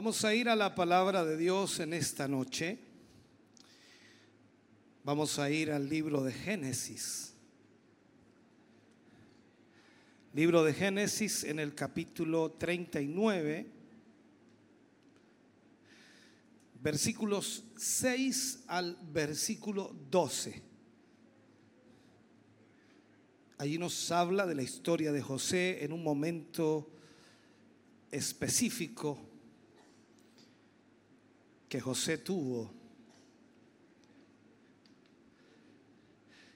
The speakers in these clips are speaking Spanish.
Vamos a ir a la palabra de Dios en esta noche. Vamos a ir al libro de Génesis. Libro de Génesis en el capítulo 39, versículos 6 al versículo 12. Allí nos habla de la historia de José en un momento específico que José tuvo.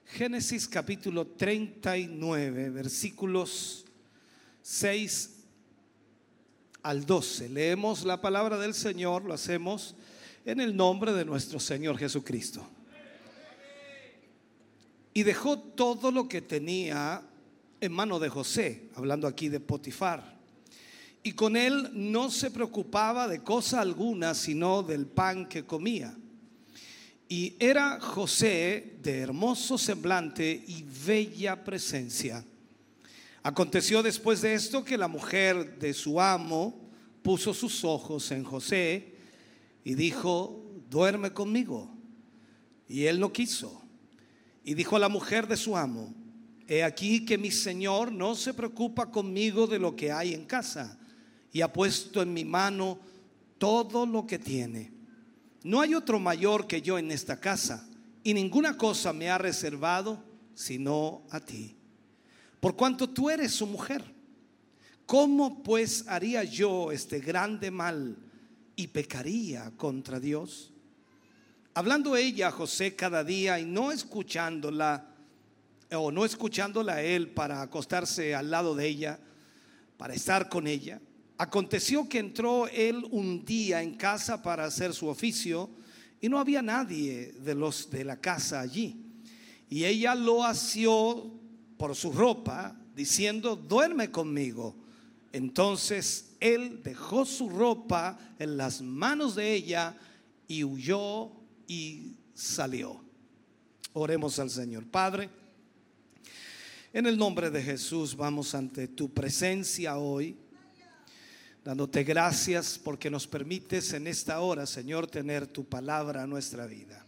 Génesis capítulo 39, versículos 6 al 12. Leemos la palabra del Señor, lo hacemos en el nombre de nuestro Señor Jesucristo. Y dejó todo lo que tenía en mano de José, hablando aquí de Potifar. Y con él no se preocupaba de cosa alguna, sino del pan que comía. Y era José de hermoso semblante y bella presencia. Aconteció después de esto que la mujer de su amo puso sus ojos en José y dijo, duerme conmigo. Y él no quiso. Y dijo a la mujer de su amo, he aquí que mi señor no se preocupa conmigo de lo que hay en casa y ha puesto en mi mano todo lo que tiene. No hay otro mayor que yo en esta casa, y ninguna cosa me ha reservado sino a ti. Por cuanto tú eres su mujer, ¿cómo pues haría yo este grande mal y pecaría contra Dios? Hablando ella a José cada día y no escuchándola, o no escuchándola a él para acostarse al lado de ella, para estar con ella, Aconteció que entró él un día en casa para hacer su oficio y no había nadie de los de la casa allí. Y ella lo asió por su ropa, diciendo, duerme conmigo. Entonces él dejó su ropa en las manos de ella y huyó y salió. Oremos al Señor. Padre, en el nombre de Jesús vamos ante tu presencia hoy dándote gracias porque nos permites en esta hora, Señor, tener tu palabra a nuestra vida.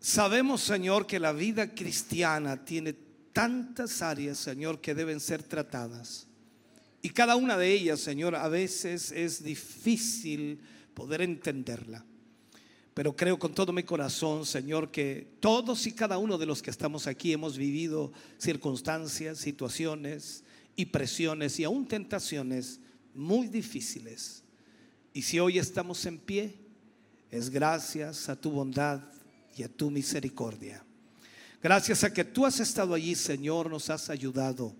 Sabemos, Señor, que la vida cristiana tiene tantas áreas, Señor, que deben ser tratadas. Y cada una de ellas, Señor, a veces es difícil poder entenderla. Pero creo con todo mi corazón, Señor, que todos y cada uno de los que estamos aquí hemos vivido circunstancias, situaciones, y presiones y aún tentaciones muy difíciles. Y si hoy estamos en pie, es gracias a tu bondad y a tu misericordia. Gracias a que tú has estado allí, Señor, nos has ayudado.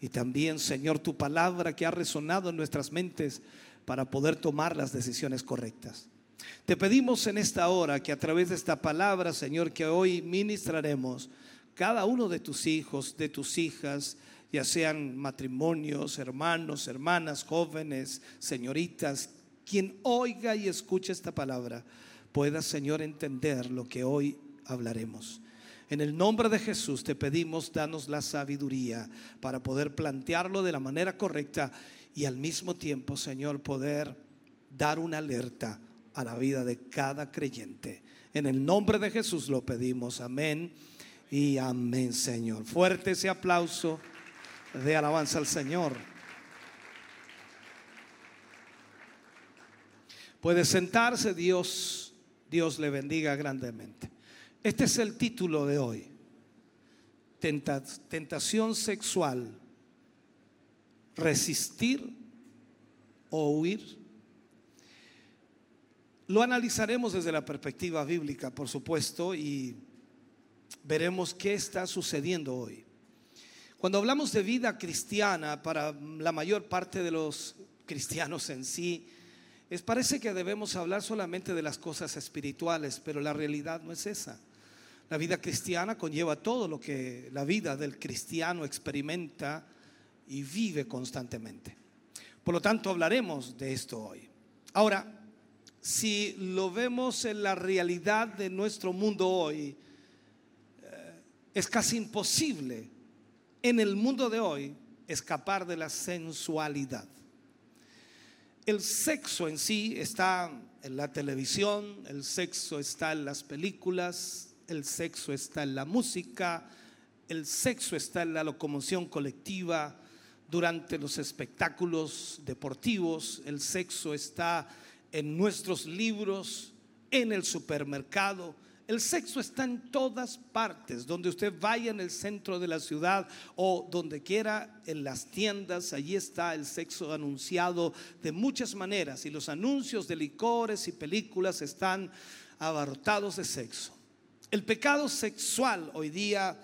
Y también, Señor, tu palabra que ha resonado en nuestras mentes para poder tomar las decisiones correctas. Te pedimos en esta hora que a través de esta palabra, Señor, que hoy ministraremos, cada uno de tus hijos, de tus hijas, ya sean matrimonios, hermanos, hermanas, jóvenes, señoritas, quien oiga y escuche esta palabra, pueda, Señor, entender lo que hoy hablaremos. En el nombre de Jesús te pedimos, danos la sabiduría para poder plantearlo de la manera correcta y al mismo tiempo, Señor, poder dar una alerta a la vida de cada creyente. En el nombre de Jesús lo pedimos. Amén y amén, Señor. Fuerte ese aplauso de alabanza al Señor. Puede sentarse, Dios, Dios le bendiga grandemente. Este es el título de hoy. tentación sexual. Resistir o huir. Lo analizaremos desde la perspectiva bíblica, por supuesto, y veremos qué está sucediendo hoy. Cuando hablamos de vida cristiana, para la mayor parte de los cristianos en sí, Es parece que debemos hablar solamente de las cosas espirituales, pero la realidad no es esa. La vida cristiana conlleva todo lo que la vida del cristiano experimenta y vive constantemente. Por lo tanto, hablaremos de esto hoy. Ahora, si lo vemos en la realidad de nuestro mundo hoy, eh, es casi imposible en el mundo de hoy escapar de la sensualidad. El sexo en sí está en la televisión, el sexo está en las películas, el sexo está en la música, el sexo está en la locomoción colectiva, durante los espectáculos deportivos, el sexo está en nuestros libros, en el supermercado, el sexo está en todas partes, donde usted vaya en el centro de la ciudad o donde quiera en las tiendas, allí está el sexo anunciado de muchas maneras y los anuncios de licores y películas están abarrotados de sexo. El pecado sexual hoy día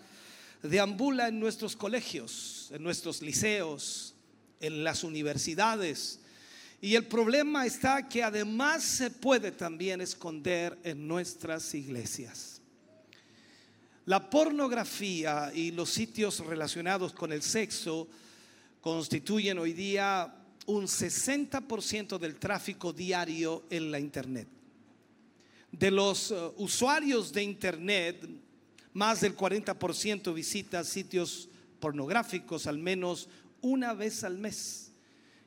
deambula en nuestros colegios, en nuestros liceos, en las universidades, y el problema está que además se puede también esconder en nuestras iglesias. La pornografía y los sitios relacionados con el sexo constituyen hoy día un 60% del tráfico diario en la Internet. De los uh, usuarios de Internet, más del 40% visita sitios pornográficos al menos una vez al mes.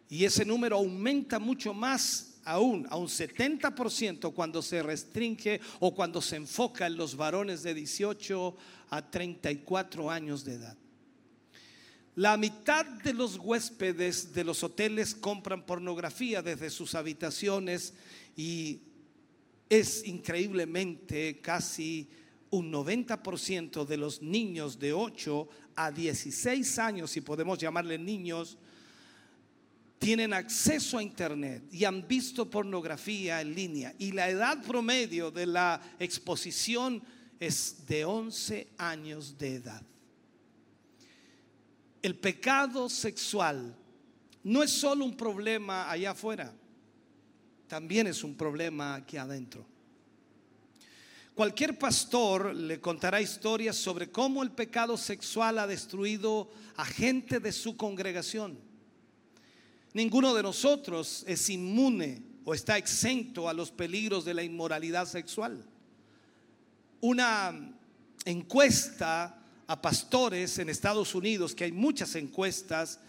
Y ese número aumenta mucho más aún, a un 70% cuando se restringe o cuando se enfoca en los varones de 18 a 34 años de edad. La mitad de los huéspedes de los hoteles compran pornografía desde sus habitaciones y es increíblemente casi un 90% de los niños de 8 a 16 años, si podemos llamarle niños, tienen acceso a Internet y han visto pornografía en línea. Y la edad promedio de la exposición es de 11 años de edad. El pecado sexual no es solo un problema allá afuera, también es un problema aquí adentro. Cualquier pastor le contará historias sobre cómo el pecado sexual ha destruido a gente de su congregación Ninguno de nosotros es inmune o está exento a los peligros de la inmoralidad sexual. Una encuesta a pastores en Estados Unidos, que hay muchas encuestas,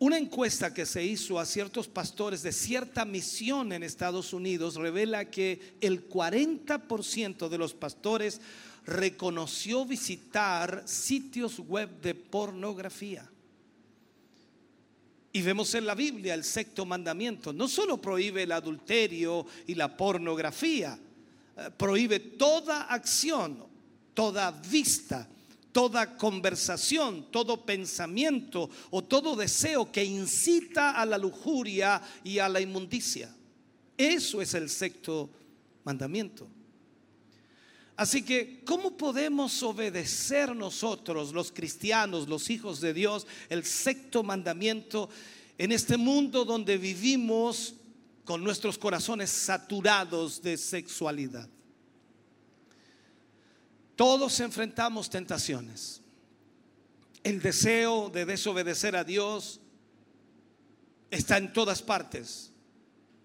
una encuesta que se hizo a ciertos pastores de cierta misión en Estados Unidos revela que el 40% de los pastores reconoció visitar sitios web de pornografía. Y vemos en la Biblia el sexto mandamiento. No solo prohíbe el adulterio y la pornografía, eh, prohíbe toda acción, toda vista, toda conversación, todo pensamiento o todo deseo que incita a la lujuria y a la inmundicia. Eso es el sexto mandamiento. Así que, ¿cómo podemos obedecer nosotros, los cristianos, los hijos de Dios, el sexto mandamiento en este mundo donde vivimos con nuestros corazones saturados de sexualidad? Todos enfrentamos tentaciones. El deseo de desobedecer a Dios está en todas partes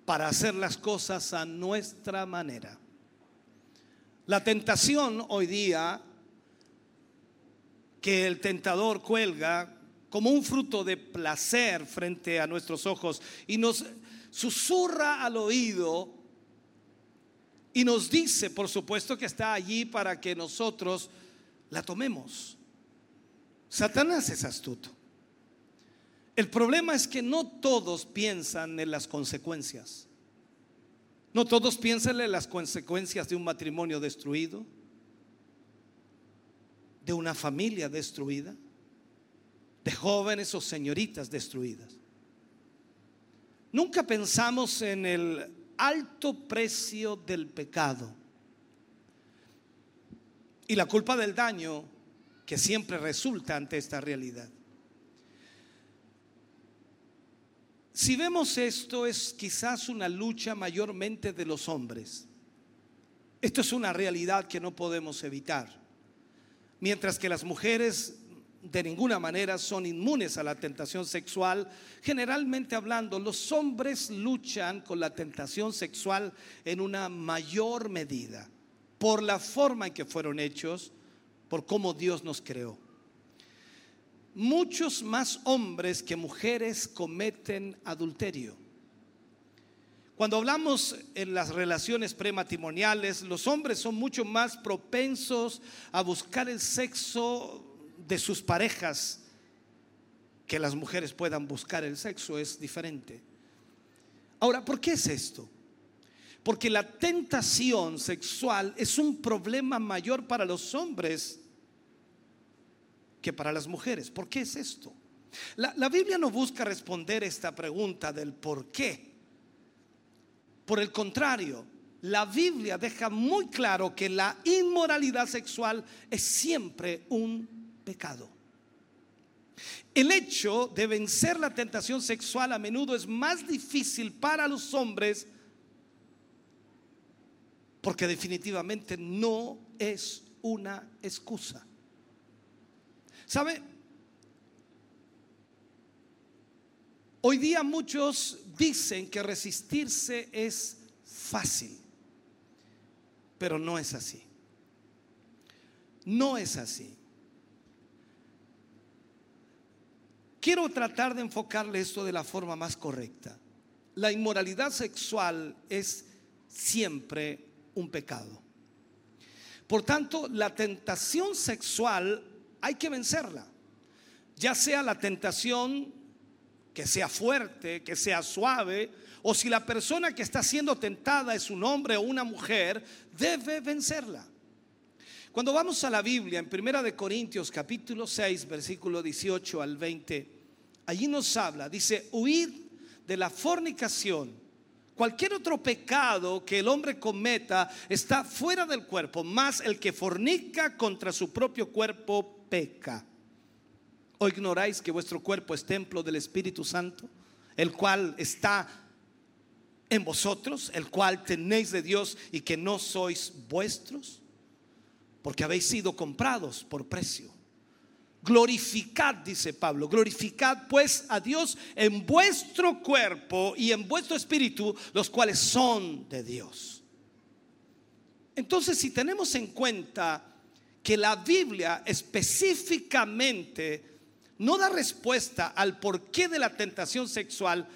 para hacer las cosas a nuestra manera. La tentación hoy día que el tentador cuelga como un fruto de placer frente a nuestros ojos y nos susurra al oído y nos dice, por supuesto, que está allí para que nosotros la tomemos. Satanás es astuto. El problema es que no todos piensan en las consecuencias. No todos piensan en las consecuencias de un matrimonio destruido, de una familia destruida, de jóvenes o señoritas destruidas. Nunca pensamos en el alto precio del pecado y la culpa del daño que siempre resulta ante esta realidad. Si vemos esto, es quizás una lucha mayormente de los hombres. Esto es una realidad que no podemos evitar. Mientras que las mujeres de ninguna manera son inmunes a la tentación sexual, generalmente hablando, los hombres luchan con la tentación sexual en una mayor medida, por la forma en que fueron hechos, por cómo Dios nos creó. Muchos más hombres que mujeres cometen adulterio. Cuando hablamos en las relaciones prematrimoniales, los hombres son mucho más propensos a buscar el sexo de sus parejas que las mujeres puedan buscar el sexo, es diferente. Ahora, ¿por qué es esto? Porque la tentación sexual es un problema mayor para los hombres que para las mujeres. ¿Por qué es esto? La, la Biblia no busca responder esta pregunta del por qué. Por el contrario, la Biblia deja muy claro que la inmoralidad sexual es siempre un pecado. El hecho de vencer la tentación sexual a menudo es más difícil para los hombres porque definitivamente no es una excusa. ¿Sabe? Hoy día muchos dicen que resistirse es fácil, pero no es así. No es así. Quiero tratar de enfocarle esto de la forma más correcta. La inmoralidad sexual es siempre un pecado. Por tanto, la tentación sexual hay que vencerla. Ya sea la tentación que sea fuerte, que sea suave, o si la persona que está siendo tentada es un hombre o una mujer, debe vencerla. Cuando vamos a la Biblia en Primera de Corintios capítulo 6, versículo 18 al 20, allí nos habla, dice, huid de la fornicación. Cualquier otro pecado que el hombre cometa está fuera del cuerpo, más el que fornica contra su propio cuerpo peca. ¿O ignoráis que vuestro cuerpo es templo del Espíritu Santo, el cual está en vosotros, el cual tenéis de Dios y que no sois vuestros? Porque habéis sido comprados por precio. Glorificad, dice Pablo, glorificad pues a Dios en vuestro cuerpo y en vuestro espíritu, los cuales son de Dios. Entonces, si tenemos en cuenta que la Biblia específicamente no da respuesta al porqué de la tentación sexual,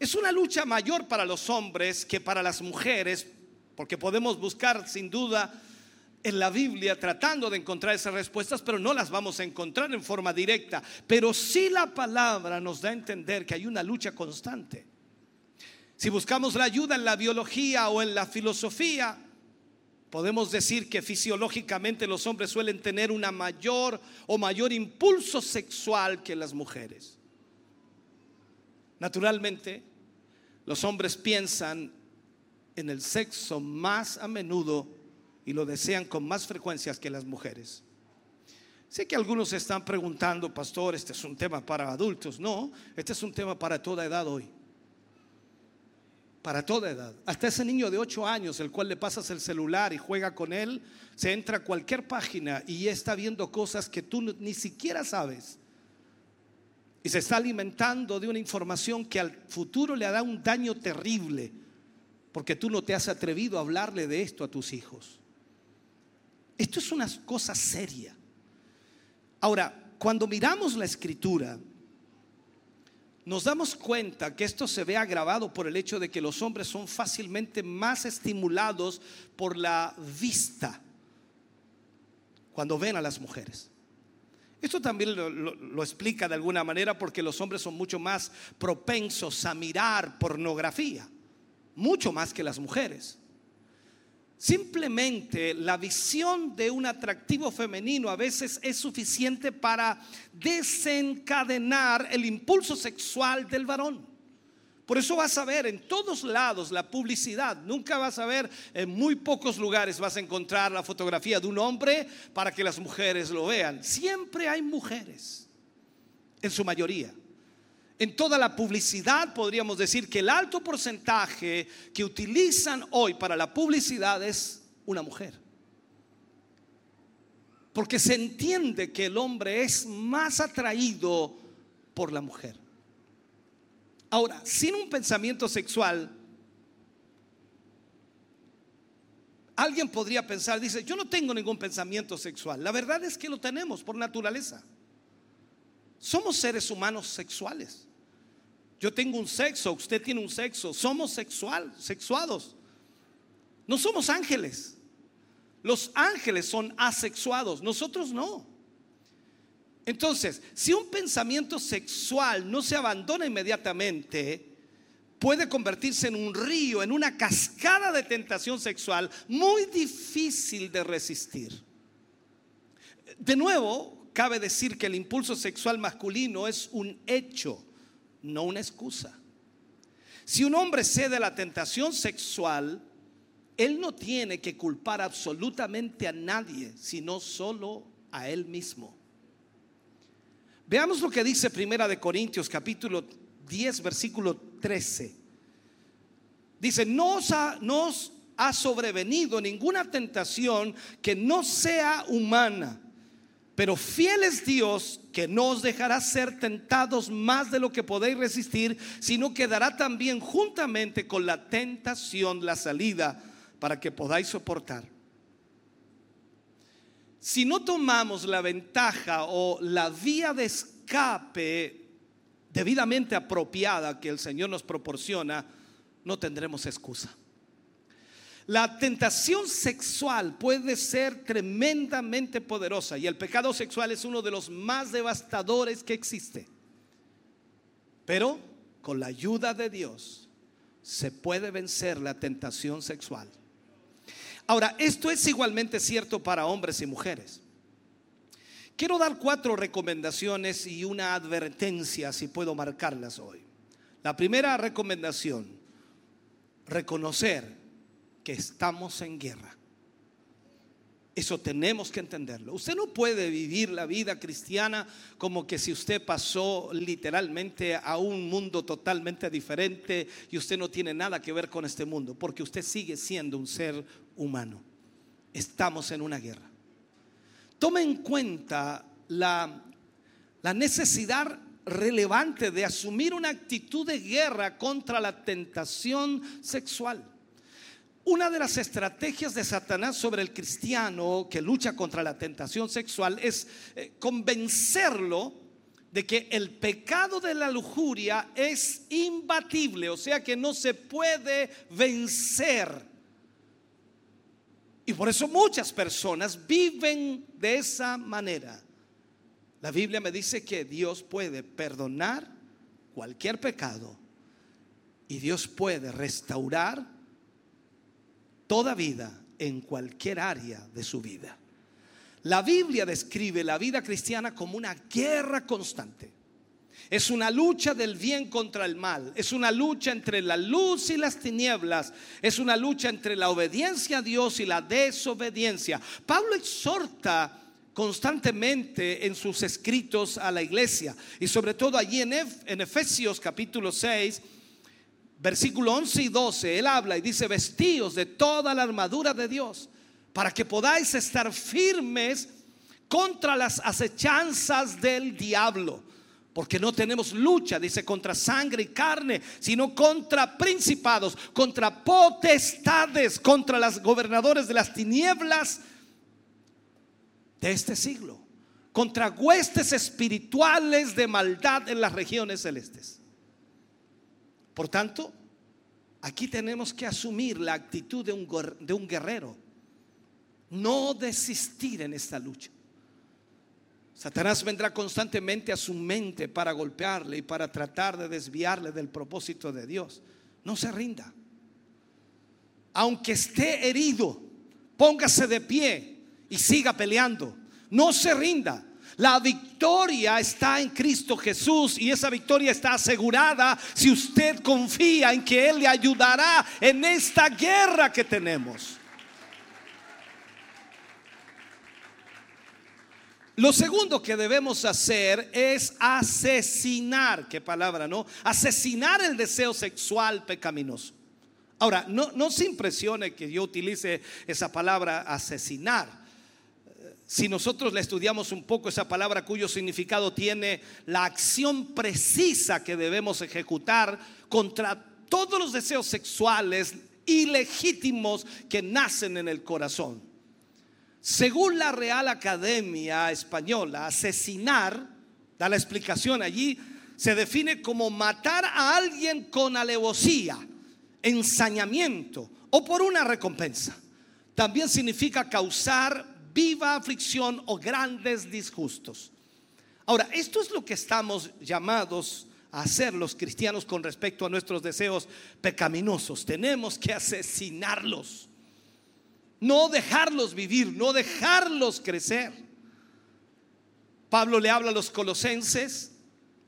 es una lucha mayor para los hombres que para las mujeres, porque podemos buscar sin duda en la Biblia tratando de encontrar esas respuestas, pero no las vamos a encontrar en forma directa. Pero sí la palabra nos da a entender que hay una lucha constante. Si buscamos la ayuda en la biología o en la filosofía, podemos decir que fisiológicamente los hombres suelen tener una mayor o mayor impulso sexual que las mujeres. Naturalmente, los hombres piensan en el sexo más a menudo y lo desean con más frecuencias que las mujeres. Sé que algunos están preguntando, pastor, este es un tema para adultos. No, este es un tema para toda edad hoy. Para toda edad. Hasta ese niño de 8 años, el cual le pasas el celular y juega con él, se entra a cualquier página y está viendo cosas que tú ni siquiera sabes. Y se está alimentando de una información que al futuro le hará un daño terrible, porque tú no te has atrevido a hablarle de esto a tus hijos. Esto es una cosa seria. Ahora, cuando miramos la escritura, nos damos cuenta que esto se ve agravado por el hecho de que los hombres son fácilmente más estimulados por la vista cuando ven a las mujeres. Esto también lo, lo, explica de alguna manera porque los hombres son mucho más propensos a mirar pornografía, mucho más que las mujeres. Simplemente la visión de un atractivo femenino a veces es suficiente para desencadenar el impulso sexual del varón. Por eso vas a ver en todos lados la publicidad. Nunca vas a ver, en muy pocos lugares vas a encontrar la fotografía de un hombre para que las mujeres lo vean. Siempre hay mujeres, en su mayoría. En toda la publicidad podríamos decir que el alto porcentaje que utilizan hoy para la publicidad es una mujer. Porque se entiende que el hombre es más atraído por la mujer. Ahora, sin un pensamiento sexual, alguien podría pensar, dice, yo no tengo ningún pensamiento sexual. La verdad es que lo tenemos por naturaleza. Somos seres humanos sexuales. Yo tengo un sexo, usted tiene un sexo, somos sexual, sexuados. No somos ángeles. Los ángeles son asexuados, nosotros no. Entonces, si un pensamiento sexual no se abandona inmediatamente, puede convertirse en un río, en una cascada de tentación sexual muy difícil de resistir. De nuevo, cabe decir que el impulso sexual masculino es un hecho no una excusa. Si un hombre cede a la tentación sexual, él no tiene que culpar absolutamente a nadie, sino solo a él mismo. Veamos lo que dice Primera de Corintios capítulo 10 versículo 13. Dice, no os ha, ha sobrevenido ninguna tentación que no sea humana pero fiel es Dios que no os dejará ser tentados más de lo que podéis resistir, sino que dará también juntamente con la tentación la salida para que podáis soportar. Si no tomamos la ventaja o la vía de escape debidamente apropiada que el Señor nos proporciona, no tendremos excusa. La tentación sexual puede ser tremendamente poderosa y el pecado sexual es uno de los más devastadores que existe. Pero con la ayuda de Dios se puede vencer la tentación sexual. Ahora, esto es igualmente cierto para hombres y mujeres. Quiero dar cuatro recomendaciones y una advertencia, si puedo marcarlas hoy. La primera recomendación, reconocer que estamos en guerra. Eso tenemos que entenderlo. Usted no puede vivir la vida cristiana como que si usted pasó literalmente a un mundo totalmente diferente y usted no tiene nada que ver con este mundo, porque usted sigue siendo un ser humano. Estamos en una guerra. Tome en cuenta la, la necesidad relevante de asumir una actitud de guerra contra la tentación sexual. Una de las estrategias de Satanás sobre el cristiano que lucha contra la tentación sexual es eh, convencerlo de que el pecado de la lujuria es imbatible, o sea que no se puede vencer. Y por eso muchas personas viven de esa manera. La Biblia me dice que Dios puede perdonar cualquier pecado y Dios puede restaurar toda vida en cualquier área de su vida. La Biblia describe la vida cristiana como una guerra constante. Es una lucha del bien contra el mal. Es una lucha entre la luz y las tinieblas. Es una lucha entre la obediencia a Dios y la desobediencia. Pablo exhorta constantemente en sus escritos a la iglesia y sobre todo allí en, Efesios capítulo 6 versículo 11 y 12, él habla y dice, vestíos de toda la armadura de Dios, para que podáis estar firmes contra las acechanzas del diablo. Porque no tenemos lucha, dice, contra sangre y carne, sino contra principados, contra potestades, contra los gobernadores de las tinieblas de este siglo, contra huestes espirituales de maldad en las regiones celestes. Por tanto, aquí tenemos que asumir la actitud de un, guerrero. No desistir en esta lucha. Satanás vendrá constantemente a su mente para golpearle y para tratar de desviarle del propósito de Dios. No se rinda. Aunque esté herido, póngase de pie y siga peleando. No se rinda. La victoria está en Cristo Jesús y esa victoria está asegurada si usted confía en que Él le ayudará en esta guerra que tenemos. Lo segundo que debemos hacer es asesinar, qué palabra, ¿no? Asesinar el deseo sexual pecaminoso. Ahora, no, no se impresione que yo utilice esa palabra asesinar. Si nosotros le estudiamos un poco esa palabra cuyo significado tiene la acción precisa que debemos ejecutar contra todos los deseos sexuales ilegítimos que nacen en el corazón. Según la Real Academia Española, asesinar, da la explicación allí, se define como matar a alguien con alevosía, ensañamiento o por una recompensa. También significa causar viva aflicción o grandes disgustos. Ahora, esto es lo que estamos llamados a hacer los cristianos con respecto a nuestros deseos pecaminosos. Tenemos que asesinarlos. No dejarlos vivir, no dejarlos crecer. Pablo le habla a los colosenses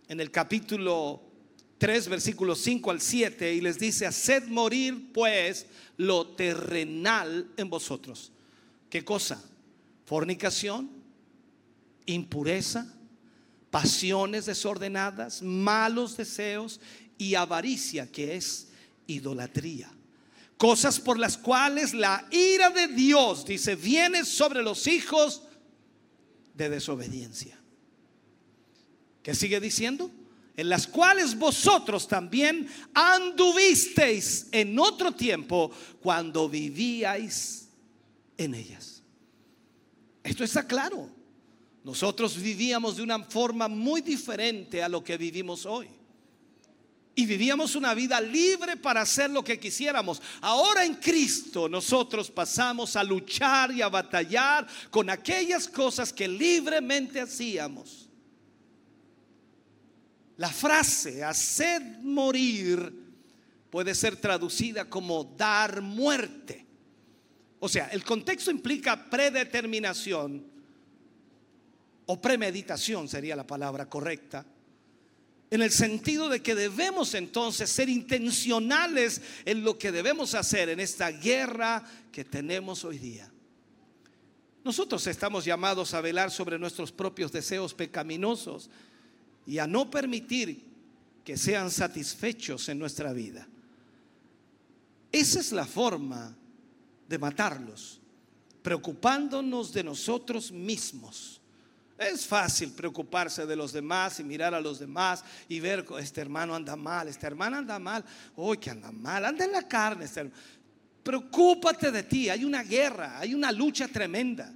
en el capítulo 3, versículos 5 al 7, y les dice, haced morir pues lo terrenal en vosotros. ¿Qué cosa? Fornicación, impureza, pasiones desordenadas, malos deseos y avaricia, que es idolatría cosas por las cuales la ira de Dios, dice, viene sobre los hijos de desobediencia. ¿Qué sigue diciendo? En las cuales vosotros también anduvisteis en otro tiempo cuando vivíais en ellas. Esto está claro. Nosotros vivíamos de una forma muy diferente a lo que vivimos hoy y vivíamos una vida libre para hacer lo que quisiéramos. Ahora en Cristo nosotros pasamos a luchar y a batallar con aquellas cosas que libremente hacíamos. La frase haced morir puede ser traducida como dar muerte. O sea, el contexto implica predeterminación o premeditación sería la palabra correcta en el sentido de que debemos entonces ser intencionales en lo que debemos hacer en esta guerra que tenemos hoy día. Nosotros estamos llamados a velar sobre nuestros propios deseos pecaminosos y a no permitir que sean satisfechos en nuestra vida. Esa es la forma de matarlos, preocupándonos de nosotros mismos es fácil preocuparse de los demás y mirar a los demás y ver, este hermano anda mal, esta hermana anda mal, hoy que anda mal, anda en la carne. Este Preocúpate de ti, hay una guerra, hay una lucha tremenda.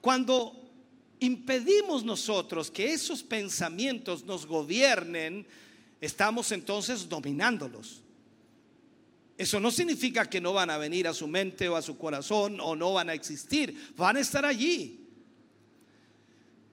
Cuando impedimos nosotros que esos pensamientos nos gobiernen, estamos entonces dominándolos. Eso no significa que no van a venir a su mente o a su corazón o no van a existir, van a estar allí.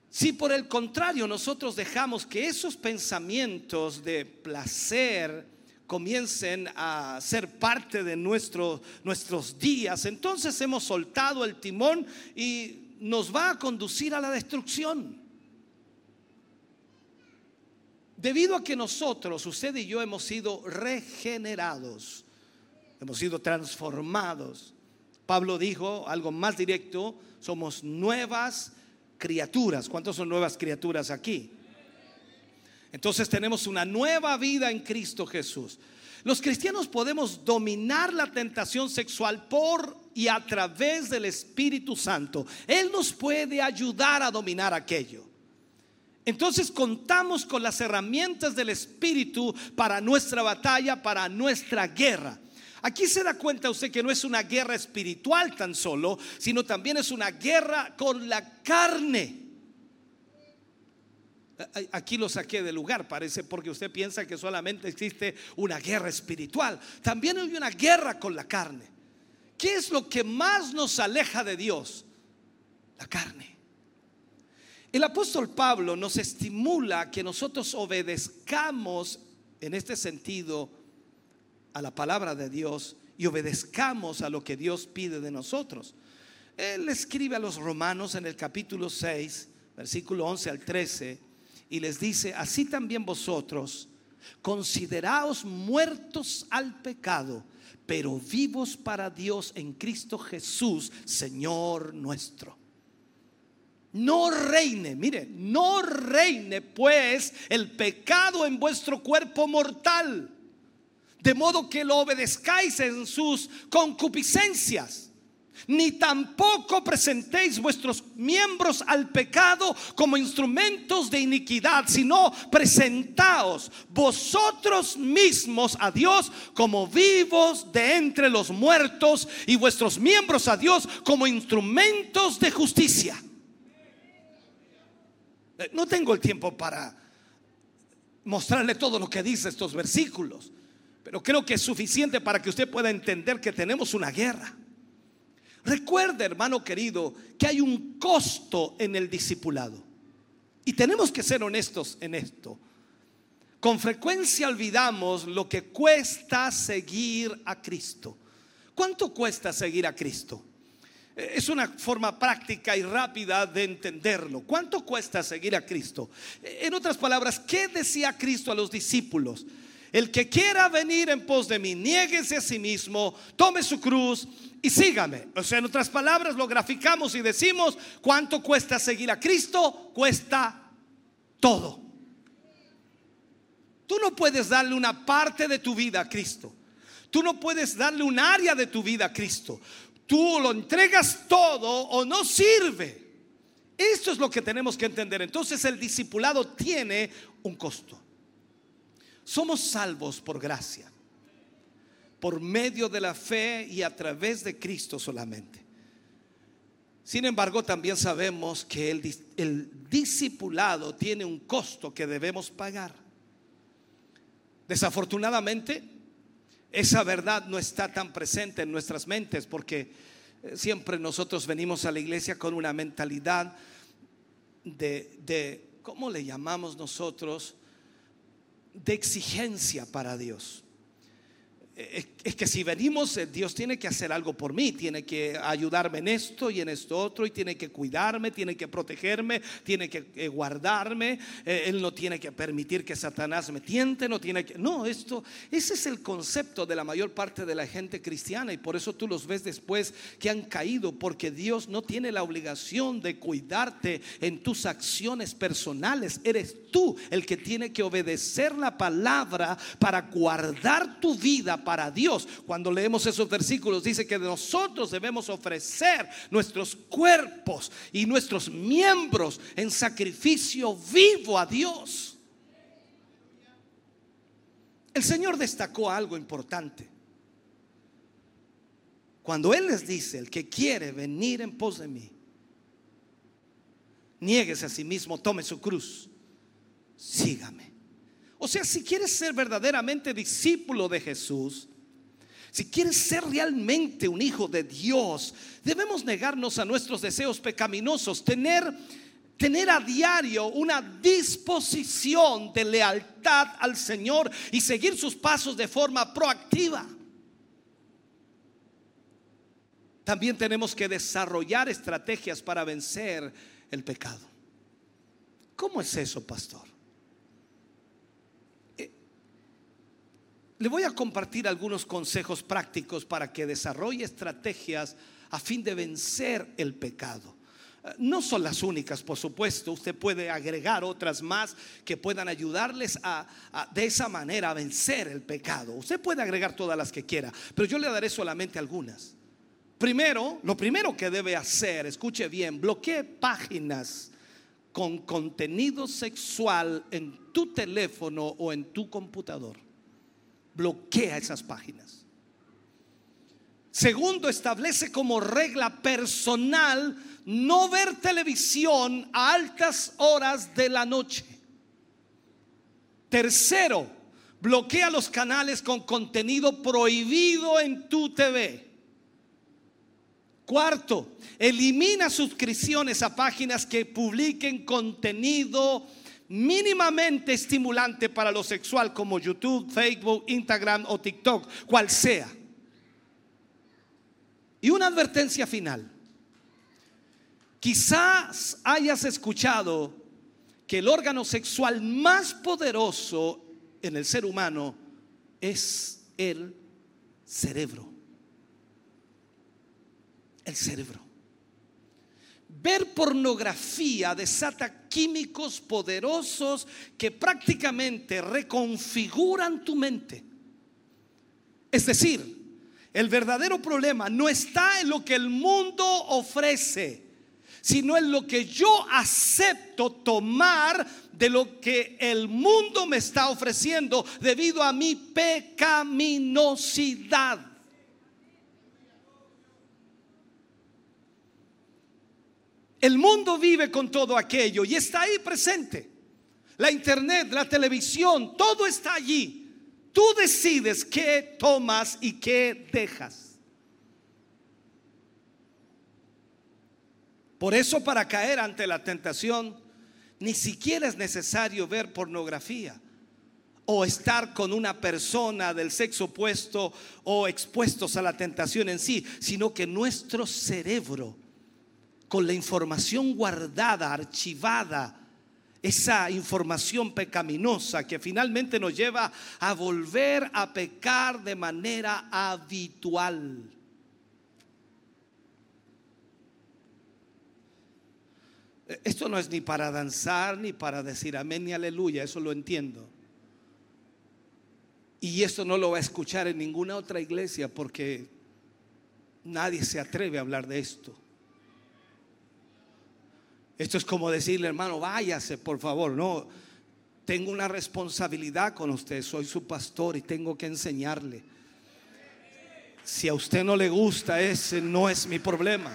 Si por el contrario nosotros dejamos que esos pensamientos de placer comiencen a ser parte de nuestros días, entonces hemos soltado el timón y nos va a conducir a la destrucción. Debido a que nosotros, usted y yo, hemos sido regenerados, hemos sido transformados. Pablo dijo algo más directo, somos nuevas criaturas. ¿Cuántos son nuevas criaturas aquí? Entonces tenemos una nueva vida en Cristo Jesús. Los cristianos podemos dominar la tentación sexual por y a través del Espíritu Santo. Él nos puede ayudar a dominar aquello. Entonces contamos con las herramientas del Espíritu para nuestra batalla, para nuestra guerra. Aquí se da cuenta usted que no es una guerra espiritual tan solo, sino también es una guerra con la carne. Aquí lo saqué del lugar, parece, porque usted piensa que solamente existe una guerra espiritual. También hay una guerra con la carne. ¿Qué es lo que más nos aleja de Dios? La carne. El apóstol Pablo nos estimula que nosotros obedezcamos en este sentido a la palabra de Dios y obedezcamos a lo que Dios pide de nosotros. Él escribe a los romanos en el capítulo 6, versículo 11 al 13, y les dice, así también vosotros, consideraos muertos al pecado, pero vivos para Dios en Cristo Jesús, Señor nuestro. no reine, mire, no reine pues el pecado en vuestro cuerpo mortal, de modo que lo obedezcáis en sus concupiscencias ni tampoco presentéis vuestros miembros al pecado como instrumentos de iniquidad, sino presentaos vosotros mismos a Dios como vivos de entre los muertos y vuestros miembros a Dios como instrumentos de justicia. Eh, no tengo el tiempo para mostrarle todo lo que dice estos versículos, pero creo que es suficiente para que usted pueda entender que tenemos una guerra. Recuerde, hermano querido, que hay un costo en el discipulado. Y tenemos que ser honestos en esto. Con frecuencia olvidamos lo que cuesta seguir a Cristo. ¿Cuánto cuesta seguir a Cristo? Es una forma práctica y rápida de entenderlo. ¿Cuánto cuesta seguir a Cristo? En otras palabras, ¿qué decía Cristo a los discípulos? El que quiera venir en pos de mí, niéguese a sí mismo, tome su cruz y sígame. O sea, en otras palabras, lo graficamos y decimos, ¿cuánto cuesta seguir a Cristo? Cuesta todo. Tú no puedes darle una parte de tu vida a Cristo. Tú no puedes darle un área de tu vida a Cristo. Tú lo entregas todo o no sirve. Esto es lo que tenemos que entender. Entonces el discipulado tiene un costo. Somos salvos por gracia, por medio de la fe y a través de Cristo solamente. Sin embargo, también sabemos que el, discipulado tiene un costo que debemos pagar. Desafortunadamente, esa verdad no está tan presente en nuestras mentes porque eh, siempre nosotros venimos a la iglesia con una mentalidad de, de ¿cómo le llamamos nosotros? De exigencia para Dios es que si venimos, eh, Dios tiene que hacer algo por mí, tiene que ayudarme en esto y en esto otro, y tiene que cuidarme, tiene que protegerme, tiene que eh, guardarme, eh, Él no tiene que permitir que Satanás me tiente, no tiene que... No, esto, ese es el concepto de la mayor parte de la gente cristiana, y por eso tú los ves después que han caído, porque Dios no tiene la obligación de cuidarte en tus acciones personales, eres tú el que tiene que obedecer la palabra para guardar tu vida para Dios. Cuando leemos esos versículos dice que nosotros debemos ofrecer nuestros cuerpos y nuestros miembros en sacrificio vivo a Dios. El Señor destacó algo importante. Cuando Él les dice, el que quiere venir en pos de mí, niéguese a sí mismo, tome su cruz, sígame. O sea, si quieres ser verdaderamente discípulo de Jesús, si quieres ser realmente un hijo de Dios, debemos negarnos a nuestros deseos pecaminosos, tener, tener a diario una disposición de lealtad al Señor y seguir sus pasos de forma proactiva. También tenemos que desarrollar estrategias para vencer el pecado. ¿Cómo es eso, pastor? Le voy a compartir algunos consejos prácticos para que desarrolle estrategias a fin de vencer el pecado. Eh, no son las únicas, por supuesto. Usted puede agregar otras más que puedan ayudarles a, de esa manera a vencer el pecado. Usted puede agregar todas las que quiera, pero yo le daré solamente algunas. Primero, lo primero que debe hacer, escuche bien, bloquee páginas con contenido sexual en tu teléfono o en tu computador bloquea esas páginas. Segundo, establece como regla personal no ver televisión a altas horas de la noche. Tercero, bloquea los canales con contenido prohibido en tu TV. Cuarto, elimina suscripciones a páginas que publiquen contenido mínimamente estimulante para lo sexual como YouTube, Facebook, Instagram o TikTok, cual sea. Y una advertencia final. Quizás hayas escuchado que el órgano sexual más poderoso en el ser humano es el cerebro. El cerebro. Ver pornografía desata químicos poderosos que prácticamente reconfiguran tu mente. Es decir, el verdadero problema no está en lo que el mundo ofrece, sino en lo que yo acepto tomar de lo que el mundo me está ofreciendo debido a mi pecaminosidad. El mundo vive con todo aquello y está ahí presente. La internet, la televisión, todo está allí. Tú decides qué tomas y qué dejas. Por eso para caer ante la tentación, ni siquiera es necesario ver pornografía o estar con una persona del sexo opuesto o expuestos a la tentación en sí, sino que nuestro cerebro, con la información guardada, archivada, esa información pecaminosa que finalmente nos lleva a volver a pecar de manera habitual. Esto no es ni para danzar, ni para decir amén ni aleluya, eso lo entiendo. Y esto no lo va a escuchar en ninguna otra iglesia porque nadie se atreve a hablar de esto. Esto es como decirle, hermano, váyase, por favor. No, tengo una responsabilidad con usted, soy su pastor y tengo que enseñarle. Si a usted no le gusta, ese no es mi problema.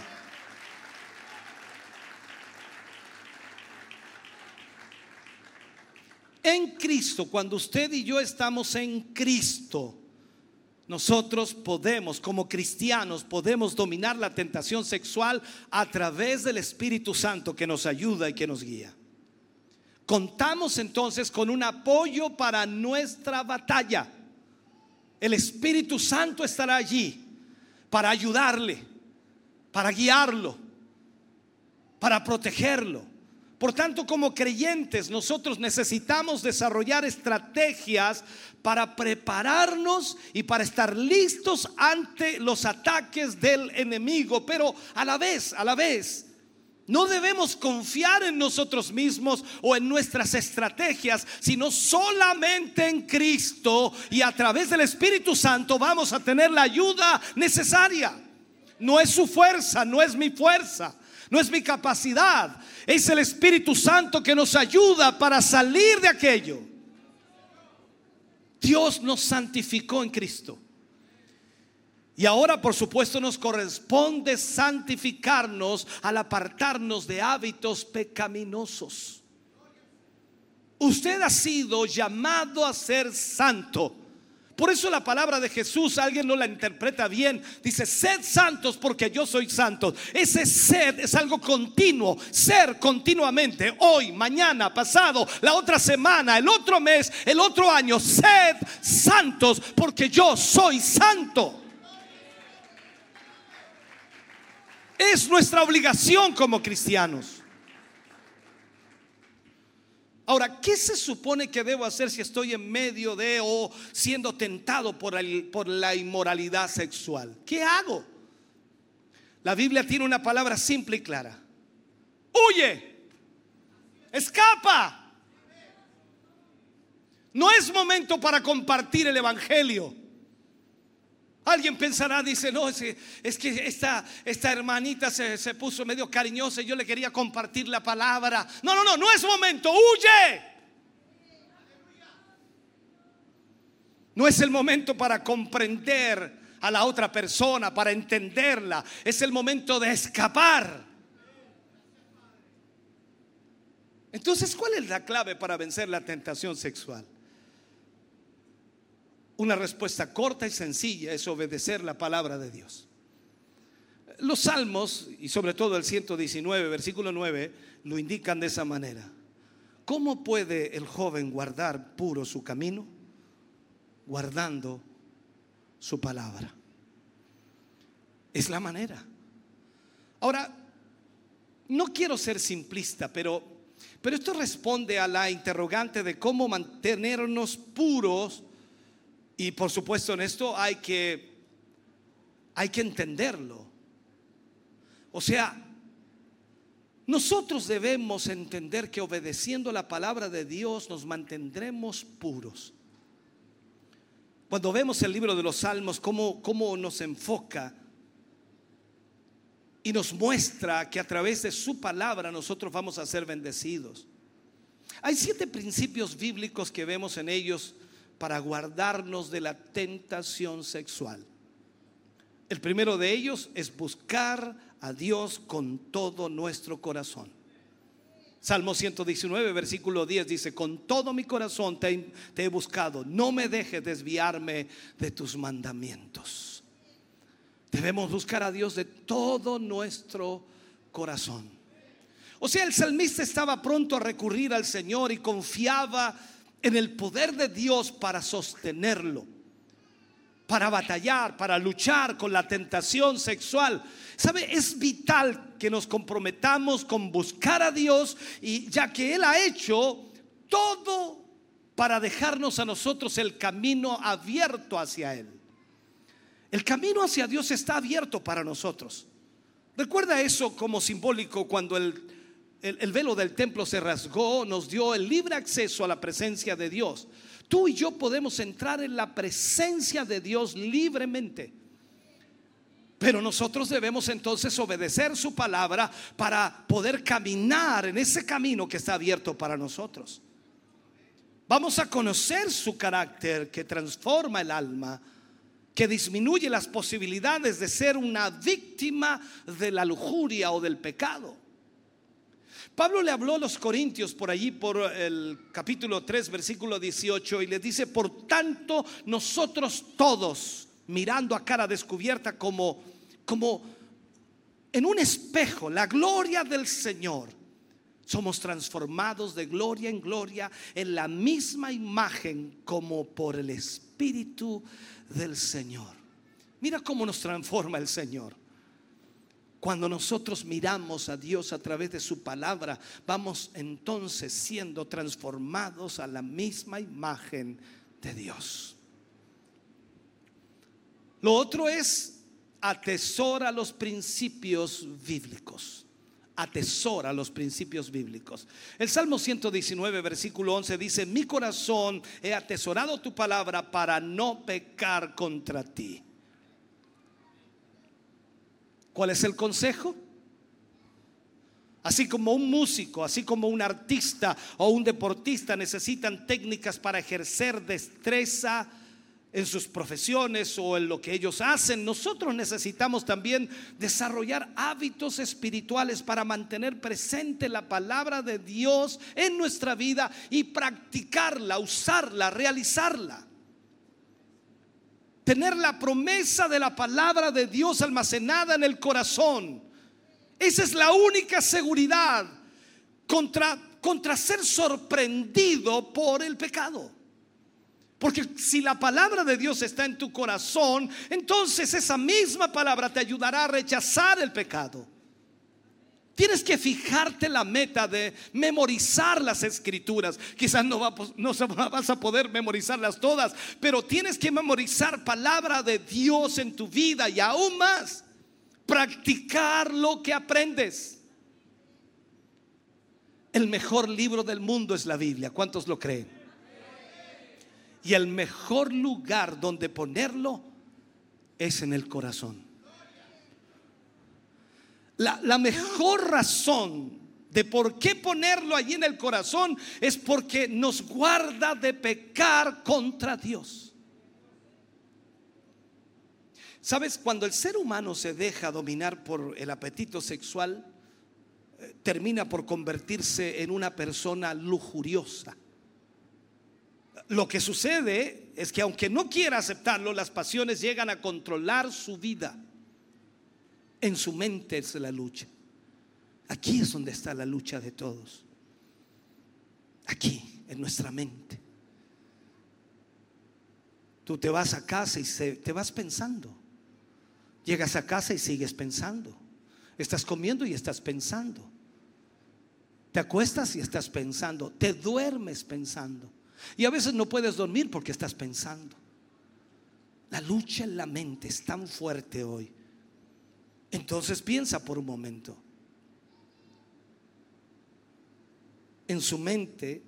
En Cristo, cuando usted y yo estamos en Cristo, nosotros podemos, como cristianos, podemos dominar la tentación sexual a través del Espíritu Santo que nos ayuda y que nos guía. Contamos entonces con un apoyo para nuestra batalla. El Espíritu Santo estará allí para ayudarle, para guiarlo, para protegerlo. Por tanto, como creyentes, nosotros necesitamos desarrollar estrategias para prepararnos y para estar listos ante los ataques del enemigo. Pero a la vez, a la vez, no debemos confiar en nosotros mismos o en nuestras estrategias, sino solamente en Cristo y a través del Espíritu Santo vamos a tener la ayuda necesaria. No es su fuerza, no es mi fuerza no es mi capacidad, es el Espíritu Santo que nos ayuda para salir de aquello. Dios nos santificó en Cristo. Y ahora, por supuesto, nos corresponde santificarnos al apartarnos de hábitos pecaminosos. Usted ha sido llamado a ser santo. Por eso la palabra de Jesús, alguien no la interpreta bien, dice, sed santos porque yo soy santo. Ese sed es algo continuo, ser continuamente, hoy, mañana, pasado, la otra semana, el otro mes, el otro año, sed santos porque yo soy santo. Es nuestra obligación como cristianos. Ahora, ¿qué se supone que debo hacer si estoy en medio de o siendo tentado por, por la inmoralidad sexual? ¿Qué hago? La Biblia tiene una palabra simple y clara. Huye. Escapa. No es momento para compartir el Evangelio. Alguien pensará, dice, no, es que, es que esta, esta hermanita se, se, puso medio cariñosa y yo le quería compartir la palabra. No, no, no, no es momento, huye. No es el momento para comprender a la otra persona, para entenderla. Es el momento de escapar. Entonces, ¿cuál es la clave para vencer la tentación sexual? Una respuesta corta y sencilla es obedecer la palabra de Dios. Los salmos, y sobre todo el 119, versículo 9, lo indican de esa manera. ¿Cómo puede el joven guardar puro su camino? Guardando su palabra. Es la manera. Ahora, no quiero ser simplista, pero, pero esto responde a la interrogante de cómo mantenernos puros y por supuesto en esto hay que, hay que entenderlo. O sea, Nosotros debemos entender que obedeciendo la palabra de Dios nos mantendremos puros. Cuando vemos el libro de los Salmos, cómo, cómo nos enfoca y nos muestra que a través de su palabra nosotros vamos a ser bendecidos. Hay siete principios bíblicos que vemos en ellos para guardarnos de la tentación sexual. El primero de ellos es buscar a Dios con todo nuestro corazón. Salmo 119, versículo 10 dice, con todo mi corazón te, he buscado, no me dejes desviarme de tus mandamientos. Debemos buscar a Dios de todo nuestro corazón. O sea, el salmista estaba pronto a recurrir al Señor y confiaba en el poder de Dios para sostenerlo para batallar, para luchar con la tentación sexual. ¿Sabe? Es vital que nos comprometamos con buscar a Dios y ya que Él ha hecho todo para dejarnos a nosotros el camino abierto hacia Él. El camino hacia Dios está abierto para nosotros. Recuerda eso como simbólico cuando el, el, el velo del templo se rasgó, nos dio el libre acceso a la presencia de Dios tú y yo podemos entrar en la presencia de Dios libremente. Pero nosotros debemos entonces obedecer su palabra para poder caminar en ese camino que está abierto para nosotros. Vamos a conocer su carácter que transforma el alma, que disminuye las posibilidades de ser una víctima de la lujuria o del pecado. Pablo le habló a los corintios por allí, por el capítulo 3, versículo 18, y le dice, por tanto, nosotros todos, mirando a cara descubierta como, como en un espejo, la gloria del Señor, somos transformados de gloria en gloria en la misma imagen como por el Espíritu del Señor. Mira cómo nos transforma el Señor. Cuando nosotros miramos a Dios a través de su palabra, vamos entonces siendo transformados a la misma imagen de Dios. Lo otro es atesora los principios bíblicos. Atesora los principios bíblicos. El Salmo 119, versículo 11 dice, mi corazón he atesorado tu palabra para no pecar contra ti. ¿Cuál es el consejo? Así como un músico, así como un artista o un deportista necesitan técnicas para ejercer destreza en sus profesiones o en lo que ellos hacen, nosotros necesitamos también desarrollar hábitos espirituales para mantener presente la palabra de Dios en nuestra vida y practicarla, usarla, realizarla tener la promesa de la palabra de Dios almacenada en el corazón. Esa es la única seguridad contra, contra ser sorprendido por el pecado. Porque si la palabra de Dios está en tu corazón, entonces esa misma palabra te ayudará a rechazar el pecado. Tienes que fijarte la meta de memorizar las escrituras. Quizás no, vas a poder memorizarlas todas, pero tienes que memorizar palabra de Dios en tu vida y aún más, practicar lo que aprendes. El mejor libro del mundo es la Biblia. ¿Cuántos lo creen? Y el mejor lugar donde ponerlo es en el corazón. La, mejor razón de por qué ponerlo allí en el corazón es porque nos guarda de pecar contra Dios. ¿Sabes? Cuando el ser humano se deja dominar por el apetito sexual, eh, termina por convertirse en una persona lujuriosa. Lo que sucede es que aunque no quiera aceptarlo, las pasiones llegan a controlar su vida. En su mente es la lucha. Aquí es donde está la lucha de todos. Aquí, en nuestra mente. Tú te vas a casa y te vas pensando. Llegas a casa y sigues pensando. Estás comiendo y estás pensando. Te acuestas y estás pensando. Te duermes pensando. Y a veces no puedes dormir porque estás pensando. La lucha en la mente es tan fuerte hoy entonces piensa por un momento. en su mente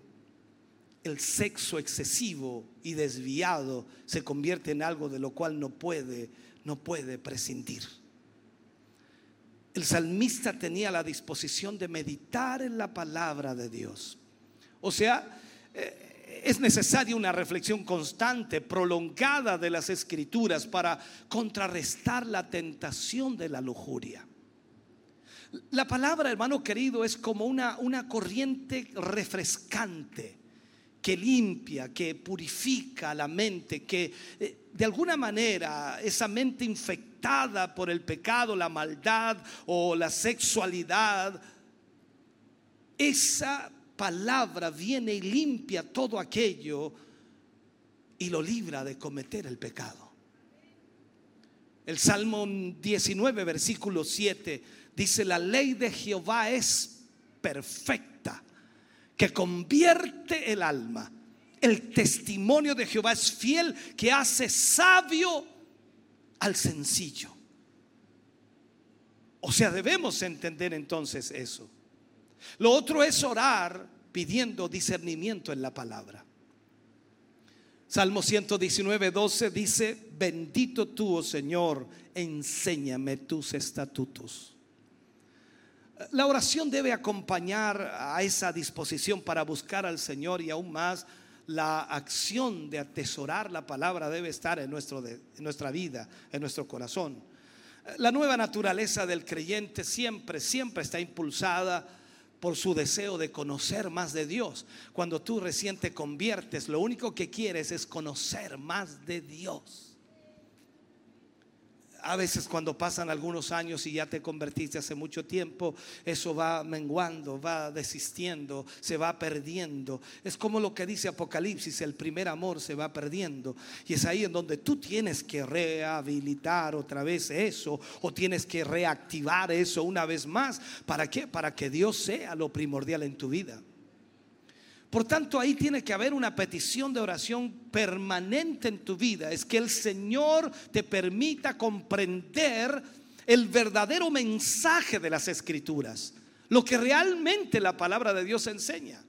el sexo excesivo y desviado se convierte en algo de lo cual no puede, no puede prescindir. El salmista tenía la disposición de meditar en la palabra de Dios. O sea, eh, es necesaria una reflexión constante, prolongada de las escrituras para contrarrestar la tentación de la lujuria. La palabra, hermano querido, es como una, una corriente refrescante que limpia, que purifica la mente, que eh, de alguna manera esa mente infectada por el pecado, la maldad o la sexualidad, esa palabra viene y limpia todo aquello y lo libra de cometer el pecado. El Salmo 19, versículo 7 dice, la ley de Jehová es perfecta, que convierte el alma. El testimonio de Jehová es fiel, que hace sabio al sencillo. O sea, debemos entender entonces eso. Lo otro es orar pidiendo discernimiento en la palabra. Salmo 119, 12 dice, bendito tú, oh Señor, enséñame tus estatutos. La oración debe acompañar a esa disposición para buscar al Señor y aún más la acción de atesorar la palabra debe estar en, nuestro, en nuestra vida, en nuestro corazón. La nueva naturaleza del creyente siempre, siempre está impulsada por su deseo de conocer más de Dios. Cuando tú recién te conviertes, lo único que quieres es conocer más de Dios a veces cuando pasan algunos años y ya te convertiste hace mucho tiempo, eso va menguando, va desistiendo, se va perdiendo. Es como lo que dice Apocalipsis, el primer amor se va perdiendo. Y es ahí en donde tú tienes que rehabilitar otra vez eso o tienes que reactivar eso una vez más. ¿Para qué? Para que Dios sea lo primordial en tu vida. Por tanto, ahí tiene que haber una petición de oración permanente en tu vida. Es que el Señor te permita comprender el verdadero mensaje de las escrituras, lo que realmente la palabra de Dios enseña.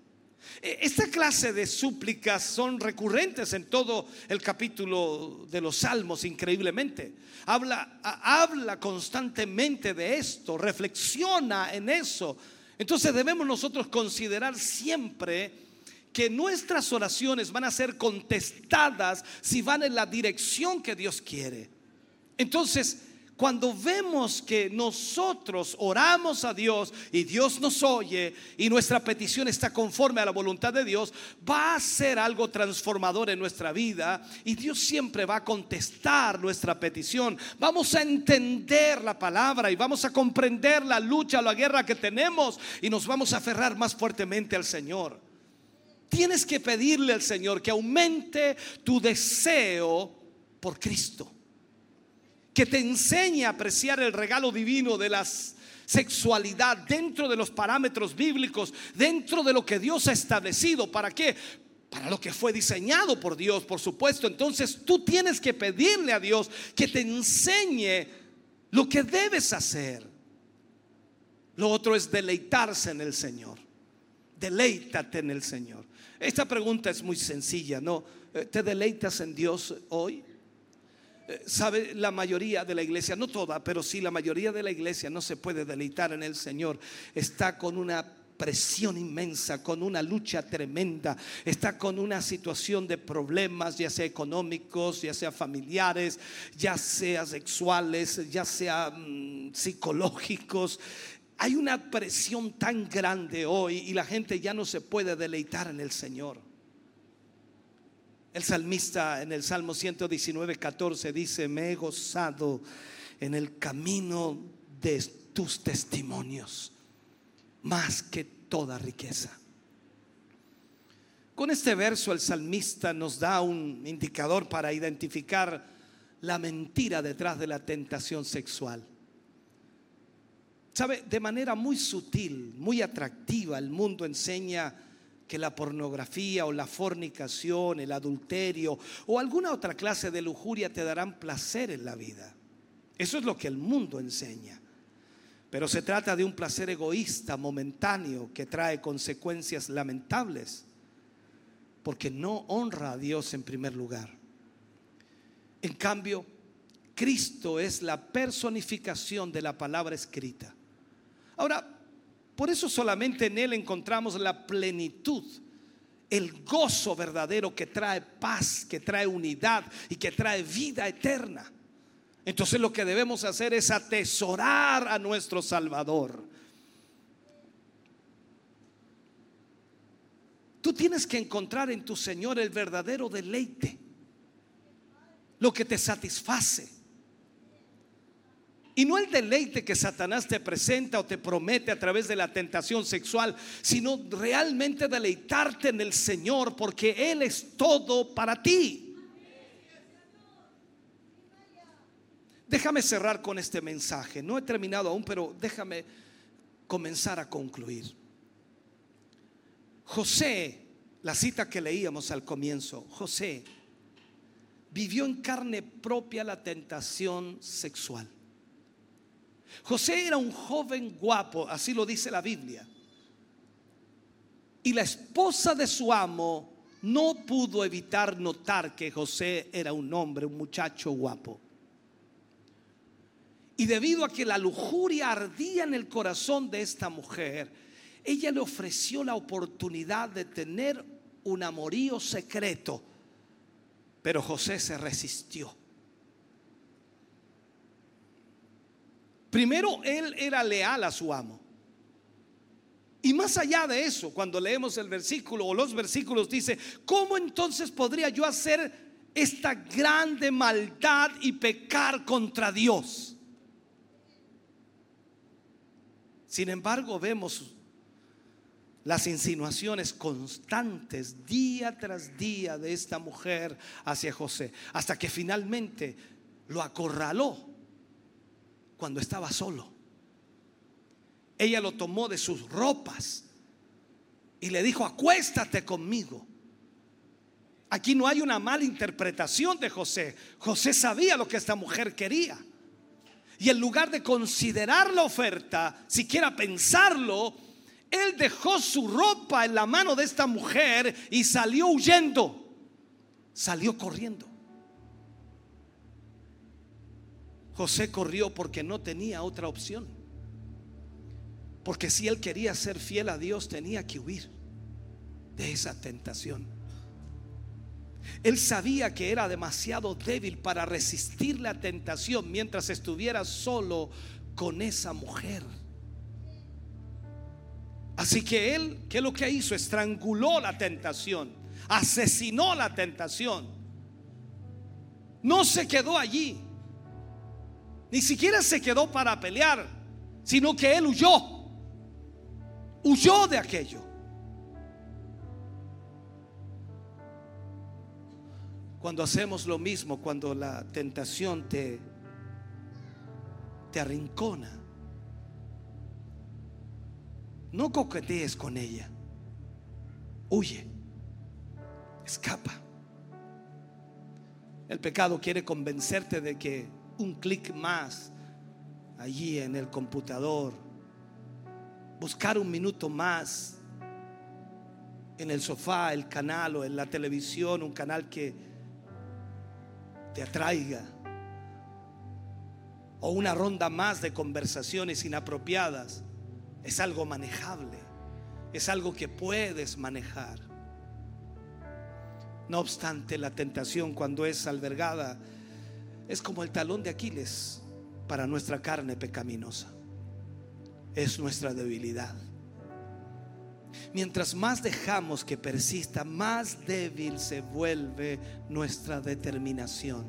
E, esta clase de súplicas son recurrentes en todo el capítulo de los Salmos, increíblemente. Habla, habla constantemente de esto, reflexiona en eso. Entonces debemos nosotros considerar siempre que nuestras oraciones van a ser contestadas si van en la dirección que Dios quiere. Entonces, cuando vemos que nosotros oramos a Dios y Dios nos oye y nuestra petición está conforme a la voluntad de Dios, va a ser algo transformador en nuestra vida y Dios siempre va a contestar nuestra petición. Vamos a entender la palabra y vamos a comprender la lucha, la guerra que tenemos y nos vamos a aferrar más fuertemente al Señor. Tienes que pedirle al Señor que aumente tu deseo por Cristo. Que te enseñe a apreciar el regalo divino de la sexualidad dentro de los parámetros bíblicos, dentro de lo que Dios ha establecido. ¿Para qué? Para lo que fue diseñado por Dios, por supuesto. Entonces tú tienes que pedirle a Dios que te enseñe lo que debes hacer. Lo otro es deleitarse en el Señor. Deleítate en el Señor. Esta pregunta es muy sencilla, ¿no? Eh, ¿Te deleitas en Dios hoy? Eh, sabe, la mayoría de la iglesia, no toda, pero sí la mayoría de la iglesia no se puede deleitar en el Señor. Está con una presión inmensa, con una lucha tremenda, está con una situación de problemas, ya sea económicos, ya sea familiares, ya sea sexuales, ya sea mm, psicológicos. Hay una presión tan grande hoy y la gente ya no se puede deleitar en el Señor. El salmista en el Salmo 119, 14 dice, me he gozado en el camino de tus testimonios, más que toda riqueza. Con este verso el salmista nos da un indicador para identificar la mentira detrás de la tentación sexual. Sabe, de manera muy sutil, muy atractiva, el mundo enseña que la pornografía o la fornicación, el adulterio o alguna otra clase de lujuria te darán placer en la vida. Eso es lo que el mundo enseña. Pero se trata de un placer egoísta, momentáneo, que trae consecuencias lamentables, porque no honra a Dios en primer lugar. En cambio, Cristo es la personificación de la palabra escrita. Ahora, por eso solamente en Él encontramos la plenitud, el gozo verdadero que trae paz, que trae unidad y que trae vida eterna. Entonces lo que debemos hacer es atesorar a nuestro Salvador. Tú tienes que encontrar en tu Señor el verdadero deleite, lo que te satisface. Y no el deleite que Satanás te presenta o te promete a través de la tentación sexual, sino realmente deleitarte en el Señor porque Él es todo para ti. Déjame cerrar con este mensaje. No he terminado aún, pero déjame comenzar a concluir. José, la cita que leíamos al comienzo, José vivió en carne propia la tentación sexual. José era un joven guapo, así lo dice la Biblia. Y la esposa de su amo no pudo evitar notar que José era un hombre, un muchacho guapo. Y debido a que la lujuria ardía en el corazón de esta mujer, ella le ofreció la oportunidad de tener un amorío secreto. Pero José se resistió. Primero, él era leal a su amo. Y más allá de eso, cuando leemos el versículo o los versículos, dice, ¿cómo entonces podría yo hacer esta grande maldad y pecar contra Dios? Sin embargo, vemos las insinuaciones constantes día tras día de esta mujer hacia José, hasta que finalmente lo acorraló cuando estaba solo. Ella lo tomó de sus ropas y le dijo, acuéstate conmigo. Aquí no hay una mala interpretación de José. José sabía lo que esta mujer quería. Y en lugar de considerar la oferta, siquiera pensarlo, él dejó su ropa en la mano de esta mujer y salió huyendo. Salió corriendo. José corrió porque no tenía otra opción. Porque si él quería ser fiel a Dios tenía que huir de esa tentación. Él sabía que era demasiado débil para resistir la tentación mientras estuviera solo con esa mujer. Así que él, ¿qué es lo que hizo? Estranguló la tentación, asesinó la tentación. No se quedó allí, ni siquiera se quedó para pelear, sino que él huyó, huyó de aquello. Cuando hacemos lo mismo, cuando la tentación te, te arrincona, no coquetees con ella. Huye. Escapa. El pecado quiere convencerte de que un clic más allí en el computador, buscar un minuto más en el sofá, el canal o en la televisión, un canal que te atraiga. O una ronda más de conversaciones inapropiadas. Es algo manejable. Es algo que puedes manejar. No obstante, la tentación cuando es albergada es como el talón de Aquiles para nuestra carne pecaminosa. Es nuestra debilidad. Mientras más dejamos que persista, más débil se vuelve nuestra determinación.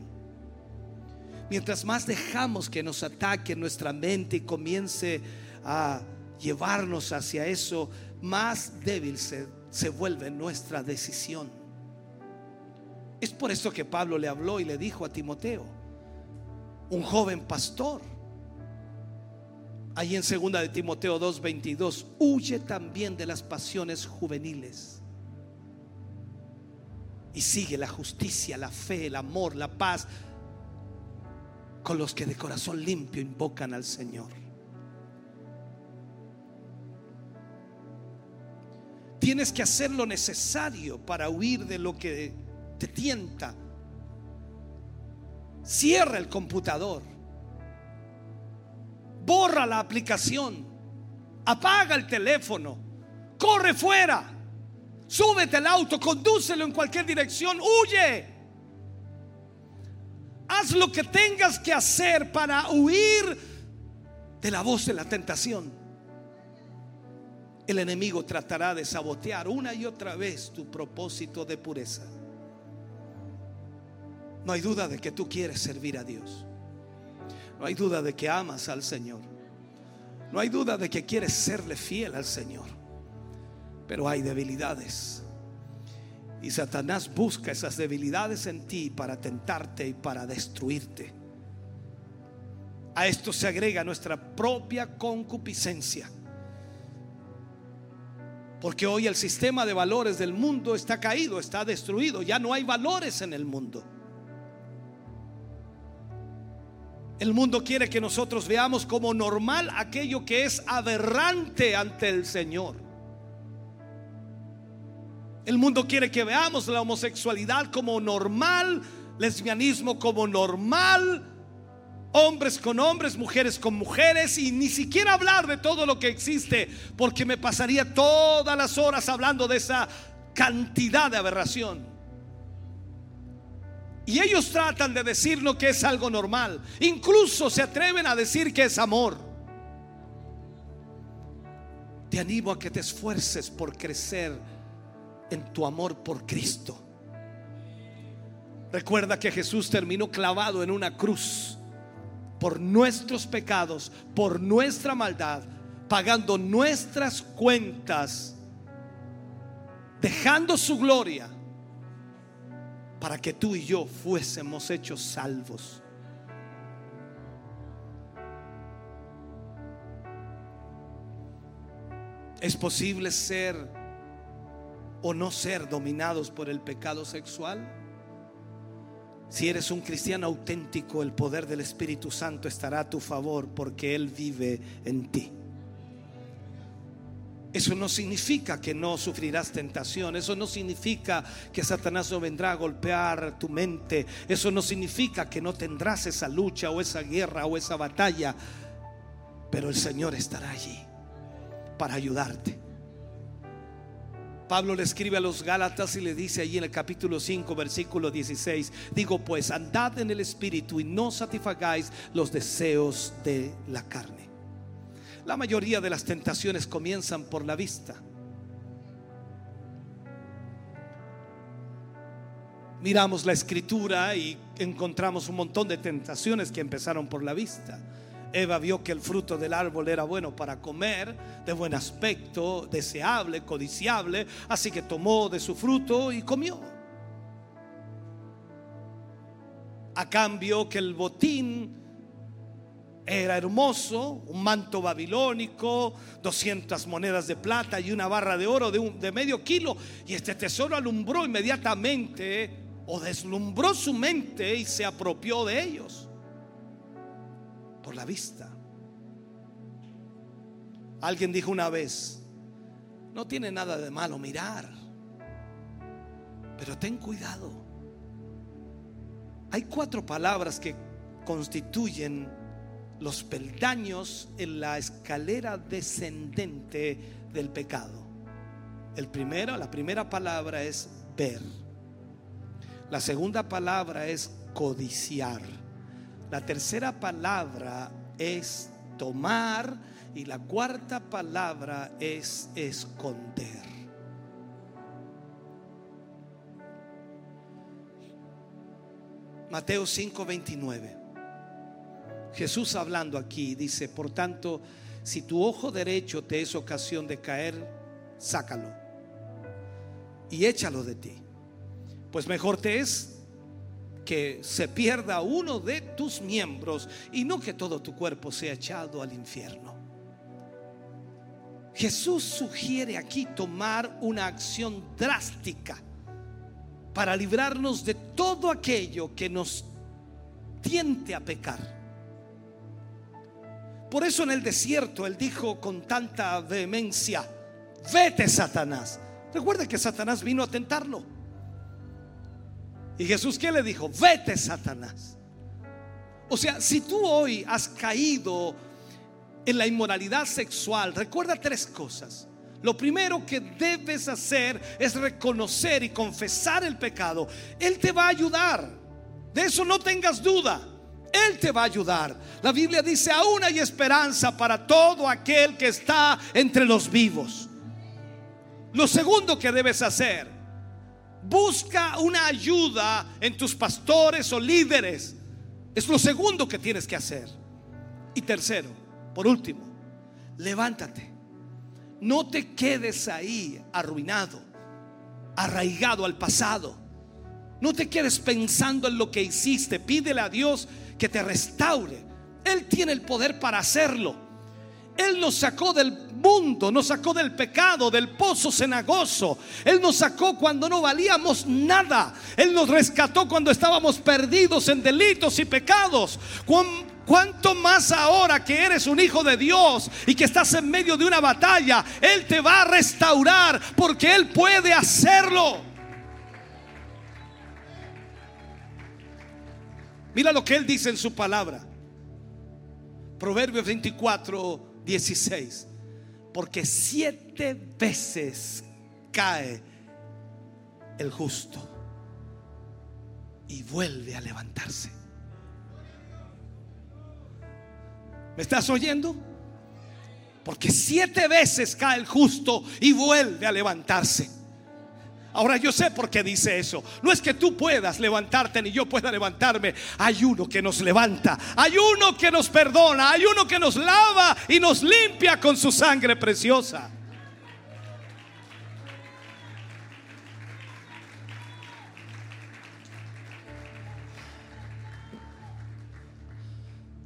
Mientras más dejamos que nos ataque nuestra mente y comience a llevarnos hacia eso, más débil se, se vuelve nuestra decisión. Es por eso que Pablo le habló y le dijo a Timoteo, un joven pastor. Ahí en segunda de Timoteo 2:22, huye también de las pasiones juveniles. Y sigue la justicia, la fe, el amor, la paz con los que de corazón limpio invocan al Señor. Tienes que hacer lo necesario para huir de lo que te tienta Cierra el computador. Borra la aplicación. Apaga el teléfono. Corre fuera. Súbete al auto, condúcelo en cualquier dirección, huye. Haz lo que tengas que hacer para huir de la voz de la tentación. El enemigo tratará de sabotear una y otra vez tu propósito de pureza. No hay duda de que tú quieres servir a Dios. No hay duda de que amas al Señor. No hay duda de que quieres serle fiel al Señor. Pero hay debilidades. Y Satanás busca esas debilidades en ti para tentarte y para destruirte. A esto se agrega nuestra propia concupiscencia. Porque hoy el sistema de valores del mundo está caído, está destruido. Ya no hay valores en el mundo. El mundo quiere que nosotros veamos como normal aquello que es aberrante ante el Señor. El mundo quiere que veamos la homosexualidad como normal, lesbianismo como normal, hombres con hombres, mujeres con mujeres y ni siquiera hablar de todo lo que existe, porque me pasaría todas las horas hablando de esa cantidad de aberración. Y ellos tratan de decir lo que es algo normal. Incluso se atreven a decir que es amor. Te animo a que te esfuerces por crecer en tu amor por Cristo. Recuerda que Jesús terminó clavado en una cruz por nuestros pecados, por nuestra maldad, pagando nuestras cuentas, dejando su gloria para que tú y yo fuésemos hechos salvos. ¿Es posible ser o no ser dominados por el pecado sexual? Si eres un cristiano auténtico, el poder del Espíritu Santo estará a tu favor porque Él vive en ti. Eso no significa que no sufrirás tentación. Eso no significa que Satanás no vendrá a golpear tu mente. Eso no significa que no tendrás esa lucha o esa guerra o esa batalla. Pero el Señor estará allí para ayudarte. Pablo le escribe a los Gálatas y le dice allí en el capítulo 5, versículo 16, digo pues, andad en el Espíritu y no satisfagáis los deseos de la carne. La mayoría de las tentaciones comienzan por la vista. Miramos la escritura y encontramos un montón de tentaciones que empezaron por la vista. Eva vio que el fruto del árbol era bueno para comer, de buen aspecto, deseable, codiciable, así que tomó de su fruto y comió. A cambio que el botín era hermoso, un manto babilónico, 200 monedas de plata y una barra de oro de, de medio kilo. Y este tesoro alumbró inmediatamente o deslumbró su mente y se apropió de ellos por la vista. Alguien dijo una vez, no tiene nada de malo mirar, pero ten cuidado. Hay cuatro palabras que constituyen los peldaños en la escalera descendente del pecado. El primero, la primera palabra es ver. La segunda palabra es codiciar. La tercera palabra es tomar y la cuarta palabra es esconder. Mateo 5:29. Jesús hablando aquí dice, por tanto, si tu ojo derecho te es ocasión de caer, sácalo y échalo de ti. Pues mejor te es que se pierda uno de tus miembros y no que todo tu cuerpo sea echado al infierno. Jesús sugiere aquí tomar una acción drástica para librarnos de todo aquello que nos tiente a pecar. Por eso en el desierto Él dijo con tanta vehemencia, vete Satanás, Recuerde que Satanás vino a tentarlo. Y Jesús, ¿qué le dijo? Vete, Satanás. O sea, si tú hoy has caído en la inmoralidad sexual, recuerda tres cosas. Lo primero que debes hacer es reconocer y confesar el pecado. Él te va a ayudar. De eso no tengas duda. Él te va a ayudar. La Biblia dice, aún hay esperanza para todo aquel que está entre los vivos. Lo segundo que debes hacer, busca una ayuda en tus pastores o líderes. Es lo segundo que tienes que hacer. Y tercero, por último, levántate. No te quedes ahí arruinado, arraigado al pasado. No te quedes pensando en lo que hiciste. Pídele a Dios que te restaure. Él tiene el poder para hacerlo. Él nos sacó del mundo, nos sacó del pecado, del pozo cenagoso. Él nos sacó cuando no valíamos nada. Él nos rescató cuando estábamos perdidos en delitos y pecados. ¿Cuánto más ahora que eres un hijo de Dios y que estás en medio de una batalla? Él te va a restaurar porque Él puede hacerlo. Mira lo que Él dice en su palabra. Proverbios 24, 16. Porque siete veces cae el justo y vuelve a levantarse. ¿Me estás oyendo? Porque siete veces cae el justo y vuelve a levantarse. Ahora yo sé por qué dice eso. No es que tú puedas levantarte ni yo pueda levantarme. Hay uno que nos levanta. Hay uno que nos perdona. Hay uno que nos lava y nos limpia con su sangre preciosa.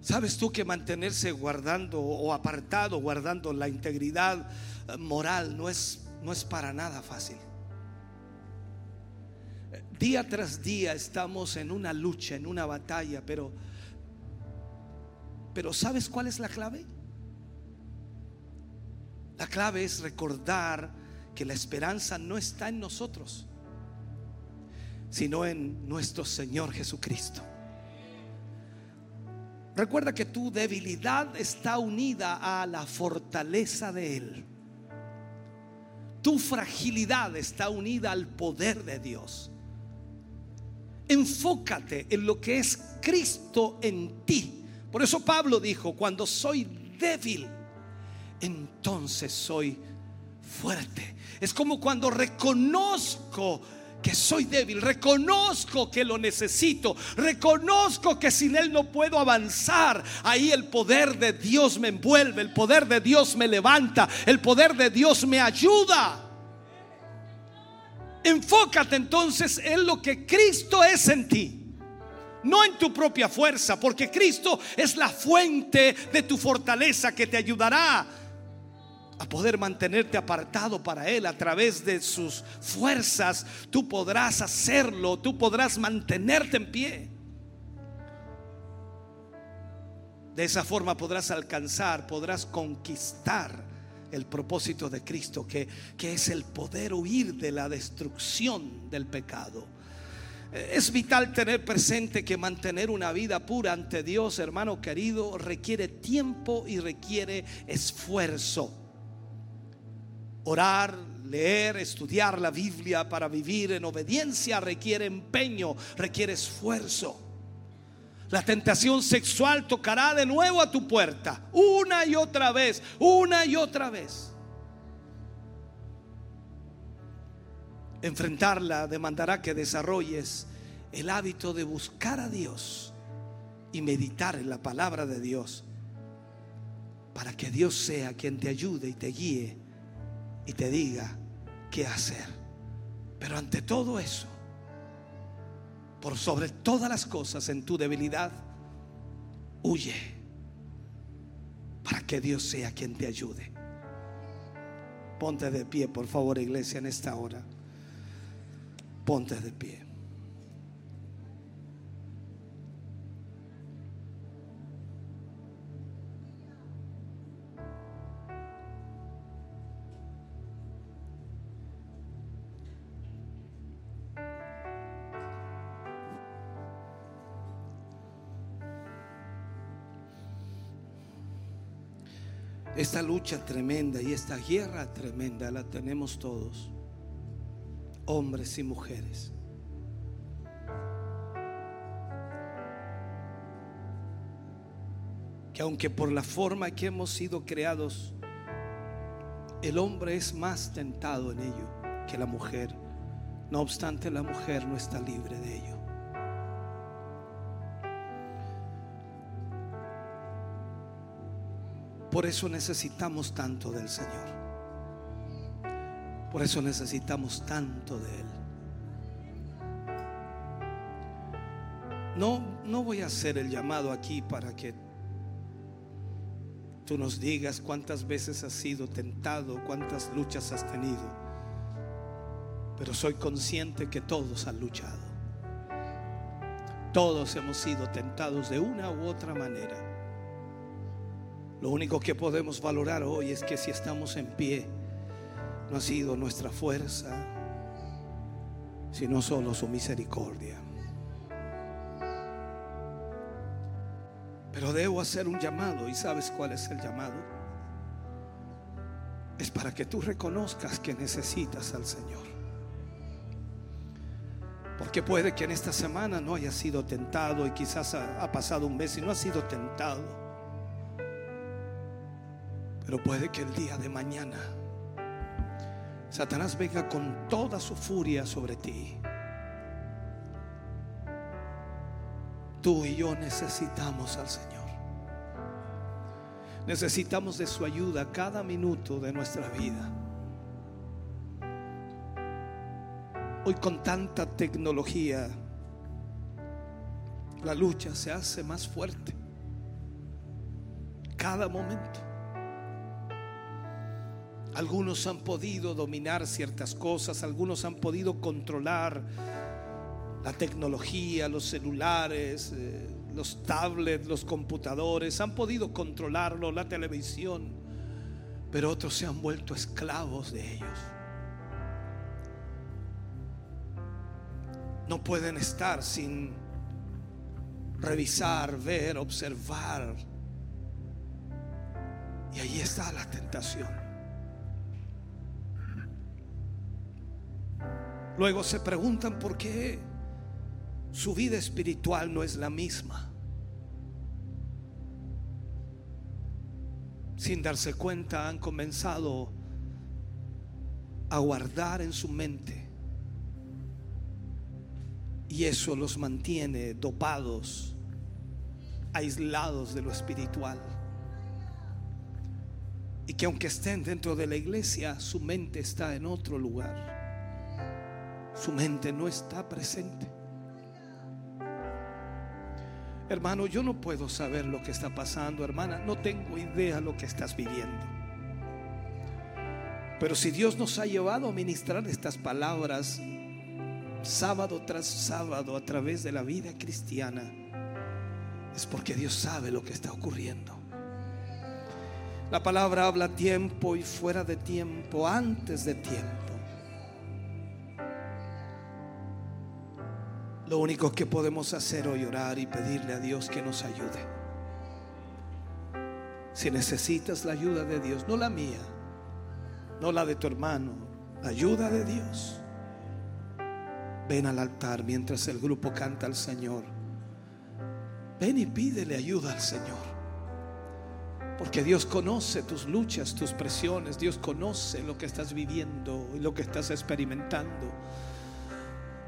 ¿Sabes tú que mantenerse guardando o apartado, guardando la integridad eh, moral no es, no es para nada fácil? Día tras día estamos en una lucha, en una batalla, pero pero ¿sabes cuál es la clave? La clave es recordar que la esperanza no está en nosotros, sino en nuestro Señor Jesucristo. Recuerda que tu debilidad está unida a la fortaleza de Él. Tu fragilidad está unida al poder de Dios. Enfócate en lo que es Cristo en ti. Por eso Pablo dijo, cuando soy débil, entonces soy fuerte. Es como cuando reconozco que soy débil, reconozco que lo necesito, reconozco que sin Él no puedo avanzar. Ahí el poder de Dios me envuelve, el poder de Dios me levanta, el poder de Dios me ayuda. Enfócate entonces en lo que Cristo es en ti. No en tu propia fuerza, porque Cristo es la fuente de tu fortaleza que te ayudará a poder mantenerte apartado para Él a través de sus fuerzas. Tú podrás hacerlo, tú podrás mantenerte en pie. De esa forma podrás alcanzar, podrás conquistar el propósito de Cristo, que, que es el poder huir de la destrucción del pecado. Es vital tener presente que mantener una vida pura ante Dios, hermano querido, requiere tiempo y requiere esfuerzo. Orar, leer, estudiar la Biblia para vivir en obediencia requiere empeño, requiere esfuerzo. La tentación sexual tocará de nuevo a tu puerta, una y otra vez, una y otra vez. Enfrentarla demandará que desarrolles el hábito de buscar a Dios y meditar en la palabra de Dios para que Dios sea quien te ayude y te guíe y te diga qué hacer. Pero ante todo eso, por sobre todas las cosas en tu debilidad, huye para que Dios sea quien te ayude. Ponte de pie, por favor, iglesia, en esta hora. Ponte de pie. Esta lucha tremenda y esta guerra tremenda la tenemos todos, hombres y mujeres. Que aunque por la forma que hemos sido creados, el hombre es más tentado en ello que la mujer. No obstante, la mujer no está libre de ello. Por eso necesitamos tanto del Señor. Por eso necesitamos tanto de Él. No, no voy a hacer el llamado aquí para que tú nos digas cuántas veces has sido tentado, cuántas luchas has tenido. Pero soy consciente que todos han luchado. Todos hemos sido tentados de una u otra manera. Lo único que podemos valorar hoy es que si estamos en pie, no ha sido nuestra fuerza, sino solo su misericordia. Pero debo hacer un llamado y sabes cuál es el llamado. Es para que tú reconozcas que necesitas al Señor. Porque puede que en esta semana no haya sido tentado y quizás ha, ha pasado un mes y no ha sido tentado. Pero puede que el día de mañana Satanás venga con toda su furia sobre ti. Tú y yo necesitamos al Señor. Necesitamos de su ayuda cada minuto de nuestra vida. Hoy con tanta tecnología, la lucha se hace más fuerte. Cada momento. Algunos han podido dominar ciertas cosas, algunos han podido controlar la tecnología, los celulares, eh, los tablets, los computadores, han podido controlarlo, la televisión, pero otros se han vuelto esclavos de ellos. No pueden estar sin revisar, ver, observar. Y ahí está la tentación. Luego se preguntan por qué su vida espiritual no es la misma. Sin darse cuenta han comenzado a guardar en su mente. Y eso los mantiene dopados, aislados de lo espiritual. Y que aunque estén dentro de la iglesia, su mente está en otro lugar. Su mente no está presente. Hermano, yo no puedo saber lo que está pasando, hermana. No tengo idea lo que estás viviendo. Pero si Dios nos ha llevado a ministrar estas palabras sábado tras sábado a través de la vida cristiana, es porque Dios sabe lo que está ocurriendo. La palabra habla tiempo y fuera de tiempo, antes de tiempo. Lo único que podemos hacer hoy orar y pedirle a Dios que nos ayude. Si necesitas la ayuda de Dios, no la mía, no la de tu hermano, la ayuda de Dios. Ven al altar mientras el grupo canta al Señor. Ven y pídele ayuda al Señor. Porque Dios conoce tus luchas, tus presiones. Dios conoce lo que estás viviendo y lo que estás experimentando.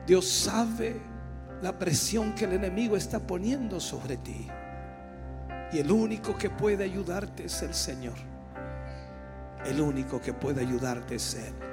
Dios sabe la presión que el enemigo está poniendo sobre ti. Y el único que puede ayudarte es el Señor. El único que puede ayudarte es Él.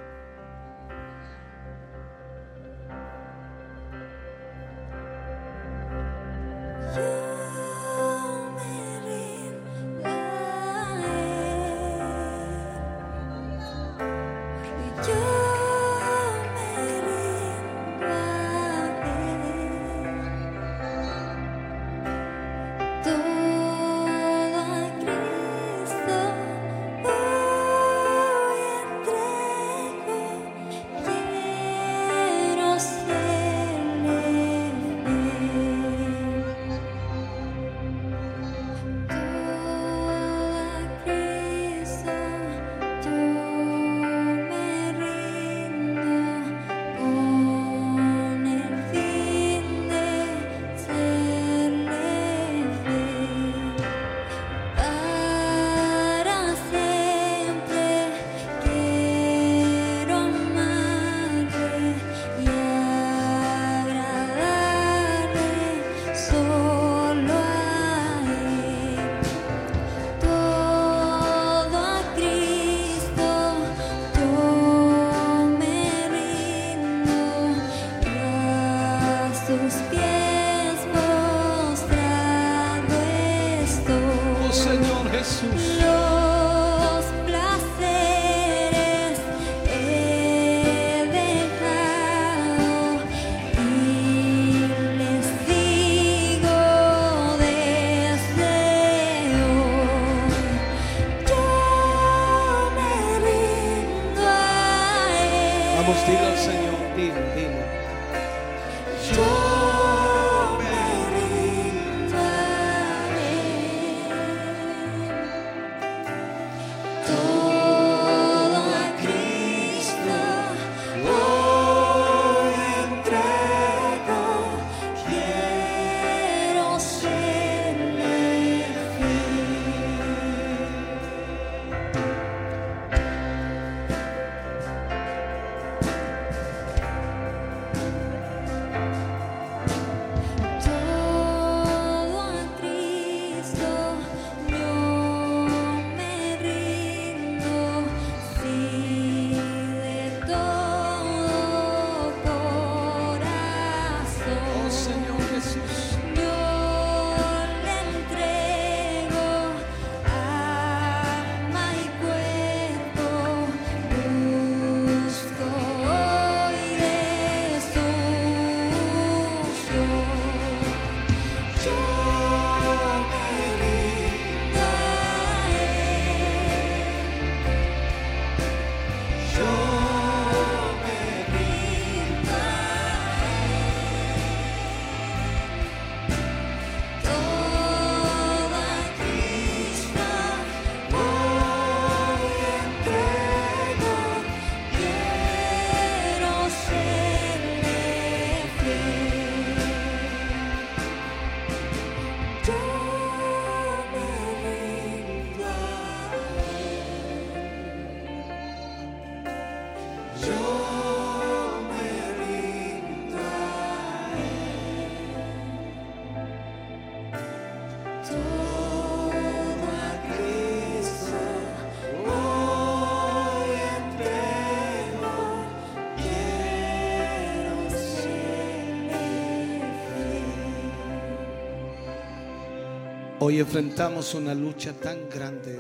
Hoy enfrentamos una lucha tan grande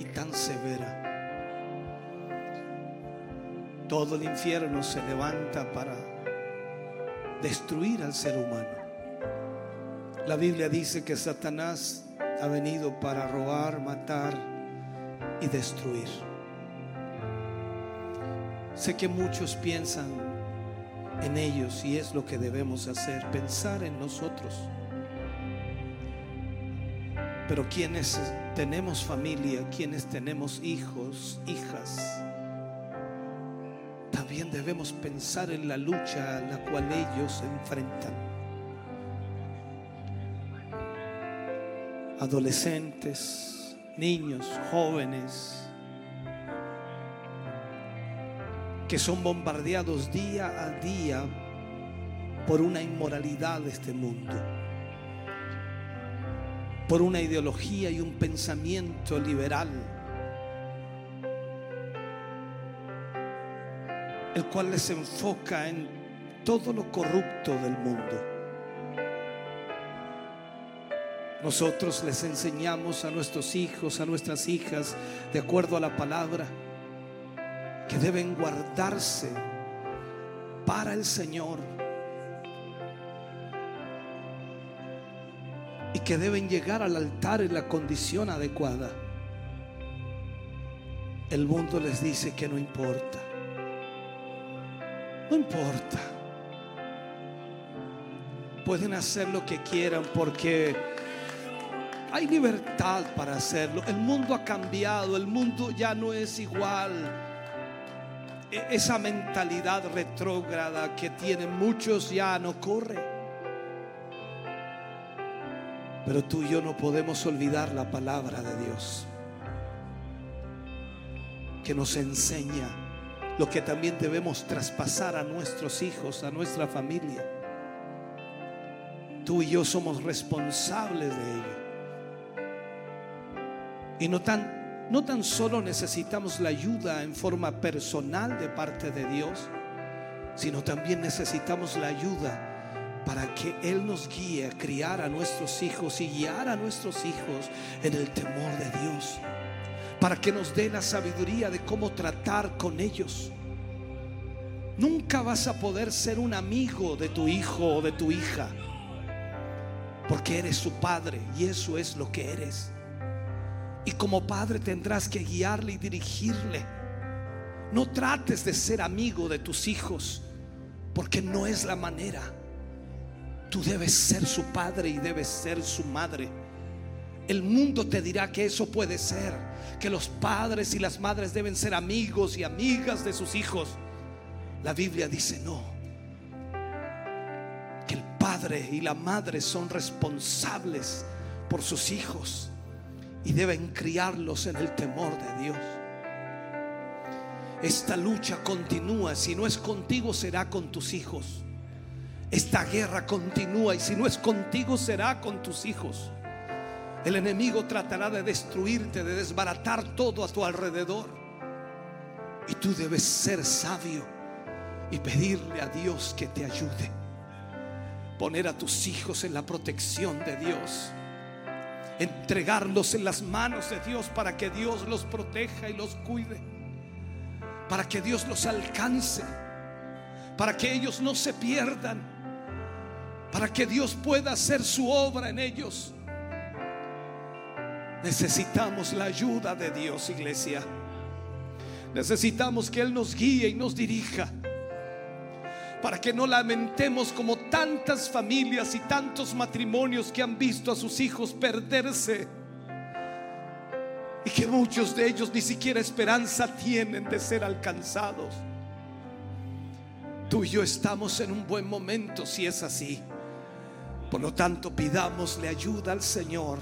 y tan severa. Todo el infierno se levanta para destruir al ser humano. La Biblia dice que Satanás ha venido para robar, matar y destruir. Sé que muchos piensan en ellos y es lo que debemos hacer, pensar en nosotros. Pero quienes tenemos familia, quienes tenemos hijos, hijas, también debemos pensar en la lucha a la cual ellos se enfrentan. Adolescentes, niños, jóvenes, que son bombardeados día a día por una inmoralidad de este mundo por una ideología y un pensamiento liberal, el cual les enfoca en todo lo corrupto del mundo. Nosotros les enseñamos a nuestros hijos, a nuestras hijas, de acuerdo a la palabra, que deben guardarse para el Señor y que deben llegar al altar en la condición adecuada. El mundo les dice que no importa. No importa. Pueden hacer lo que quieran porque hay libertad para hacerlo. El mundo ha cambiado, el mundo ya no es igual. E- Esa mentalidad retrógrada que tienen muchos ya no corre. Pero tú y yo no podemos olvidar la palabra de Dios que nos enseña lo que también debemos traspasar a nuestros hijos, a nuestra familia. Tú y yo somos responsables de ello. Y no tan, no tan solo necesitamos la ayuda en forma personal de parte de Dios, sino también necesitamos la ayuda para que Él nos guíe a criar a nuestros hijos y guiar a nuestros hijos en el temor de Dios. Para que nos dé la sabiduría de cómo tratar con ellos. Nunca vas a poder ser un amigo de tu hijo o de tu hija. Porque eres su padre y eso es lo que eres. Y como padre tendrás que guiarle y dirigirle. No trates de ser amigo de tus hijos, porque no es la manera. Tú debes ser su padre y debes ser su madre. El mundo te dirá que eso puede ser, que los padres y las madres deben ser amigos y amigas de sus hijos. La Biblia dice no, que el padre y la madre son responsables por sus hijos y deben criarlos en el temor de Dios. Esta lucha continúa, si no es contigo será con tus hijos. Esta guerra continúa y si no es contigo será con tus hijos. El enemigo tratará de destruirte, de desbaratar todo a tu alrededor. Y tú debes ser sabio y pedirle a Dios que te ayude. Poner a tus hijos en la protección de Dios. Entregarlos en las manos de Dios para que Dios los proteja y los cuide. Para que Dios los alcance. Para que ellos no se pierdan. Para que Dios pueda hacer su obra en ellos. Necesitamos la ayuda de Dios, iglesia. Necesitamos que Él nos guíe y nos dirija. Para que no lamentemos como tantas familias y tantos matrimonios que han visto a sus hijos perderse. Y que muchos de ellos ni siquiera esperanza tienen de ser alcanzados. Tú y yo estamos en un buen momento si es así. Por lo tanto, pidámosle ayuda al Señor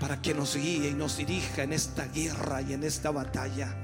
para que nos guíe y nos dirija en esta guerra y en esta batalla.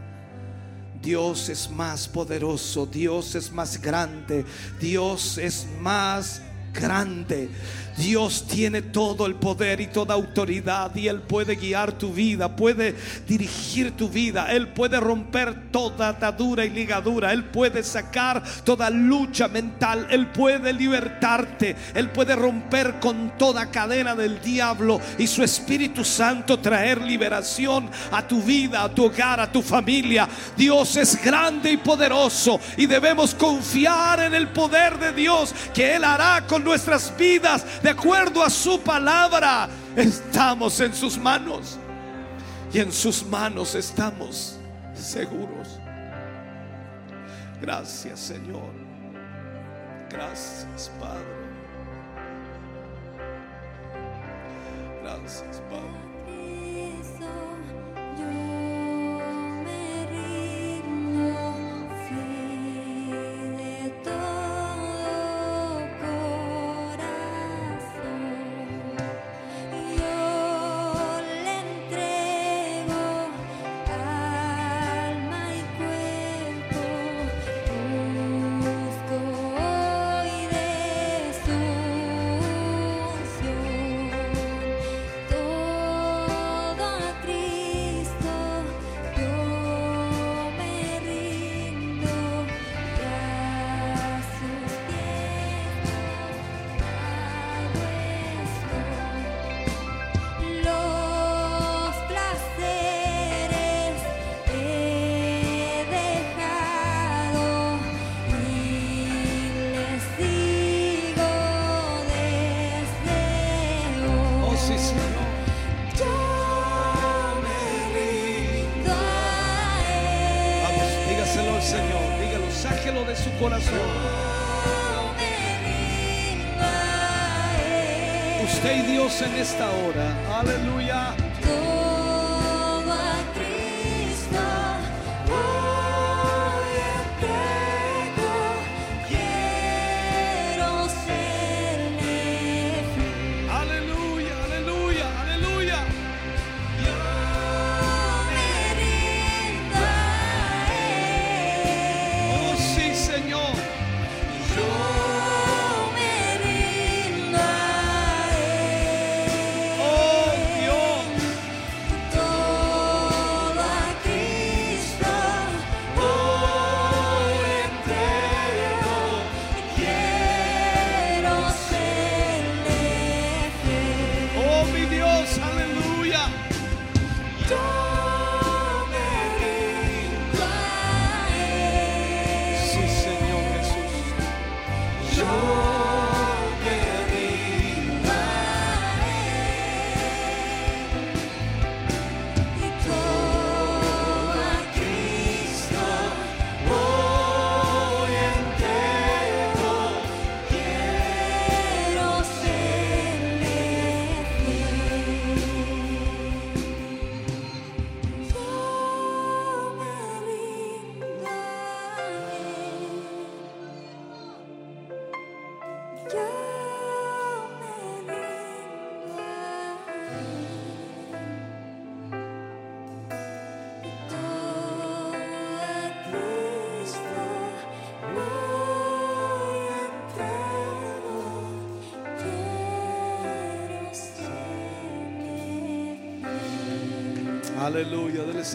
Dios es más poderoso, Dios es más grande, Dios es más grande. Dios tiene todo el poder y toda autoridad y Él puede guiar tu vida, puede dirigir tu vida, Él puede romper toda atadura y ligadura, Él puede sacar toda lucha mental, Él puede libertarte, Él puede romper con toda cadena del diablo y su Espíritu Santo traer liberación a tu vida, a tu hogar, a tu familia. Dios es grande y poderoso y debemos confiar en el poder de Dios que Él hará con nuestras vidas de acuerdo a su palabra. Estamos en sus manos y en sus manos estamos seguros. Gracias Señor. Gracias Padre. Gracias Padre. Yo me rindo Él. Usted y Dios en esta hora. Aleluya.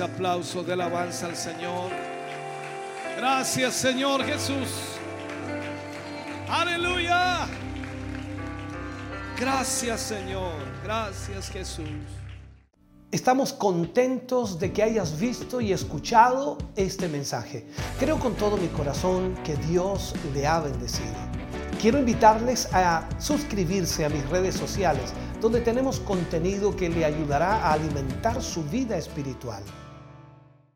Ese aplauso de alabanza al Señor. Gracias Señor Jesús. Aleluya. Gracias Señor, gracias Jesús. Estamos contentos de que hayas visto y escuchado este mensaje. Creo con todo mi corazón que Dios le ha bendecido. Quiero invitarles a suscribirse a mis redes sociales, donde tenemos contenido que le ayudará a alimentar su vida espiritual.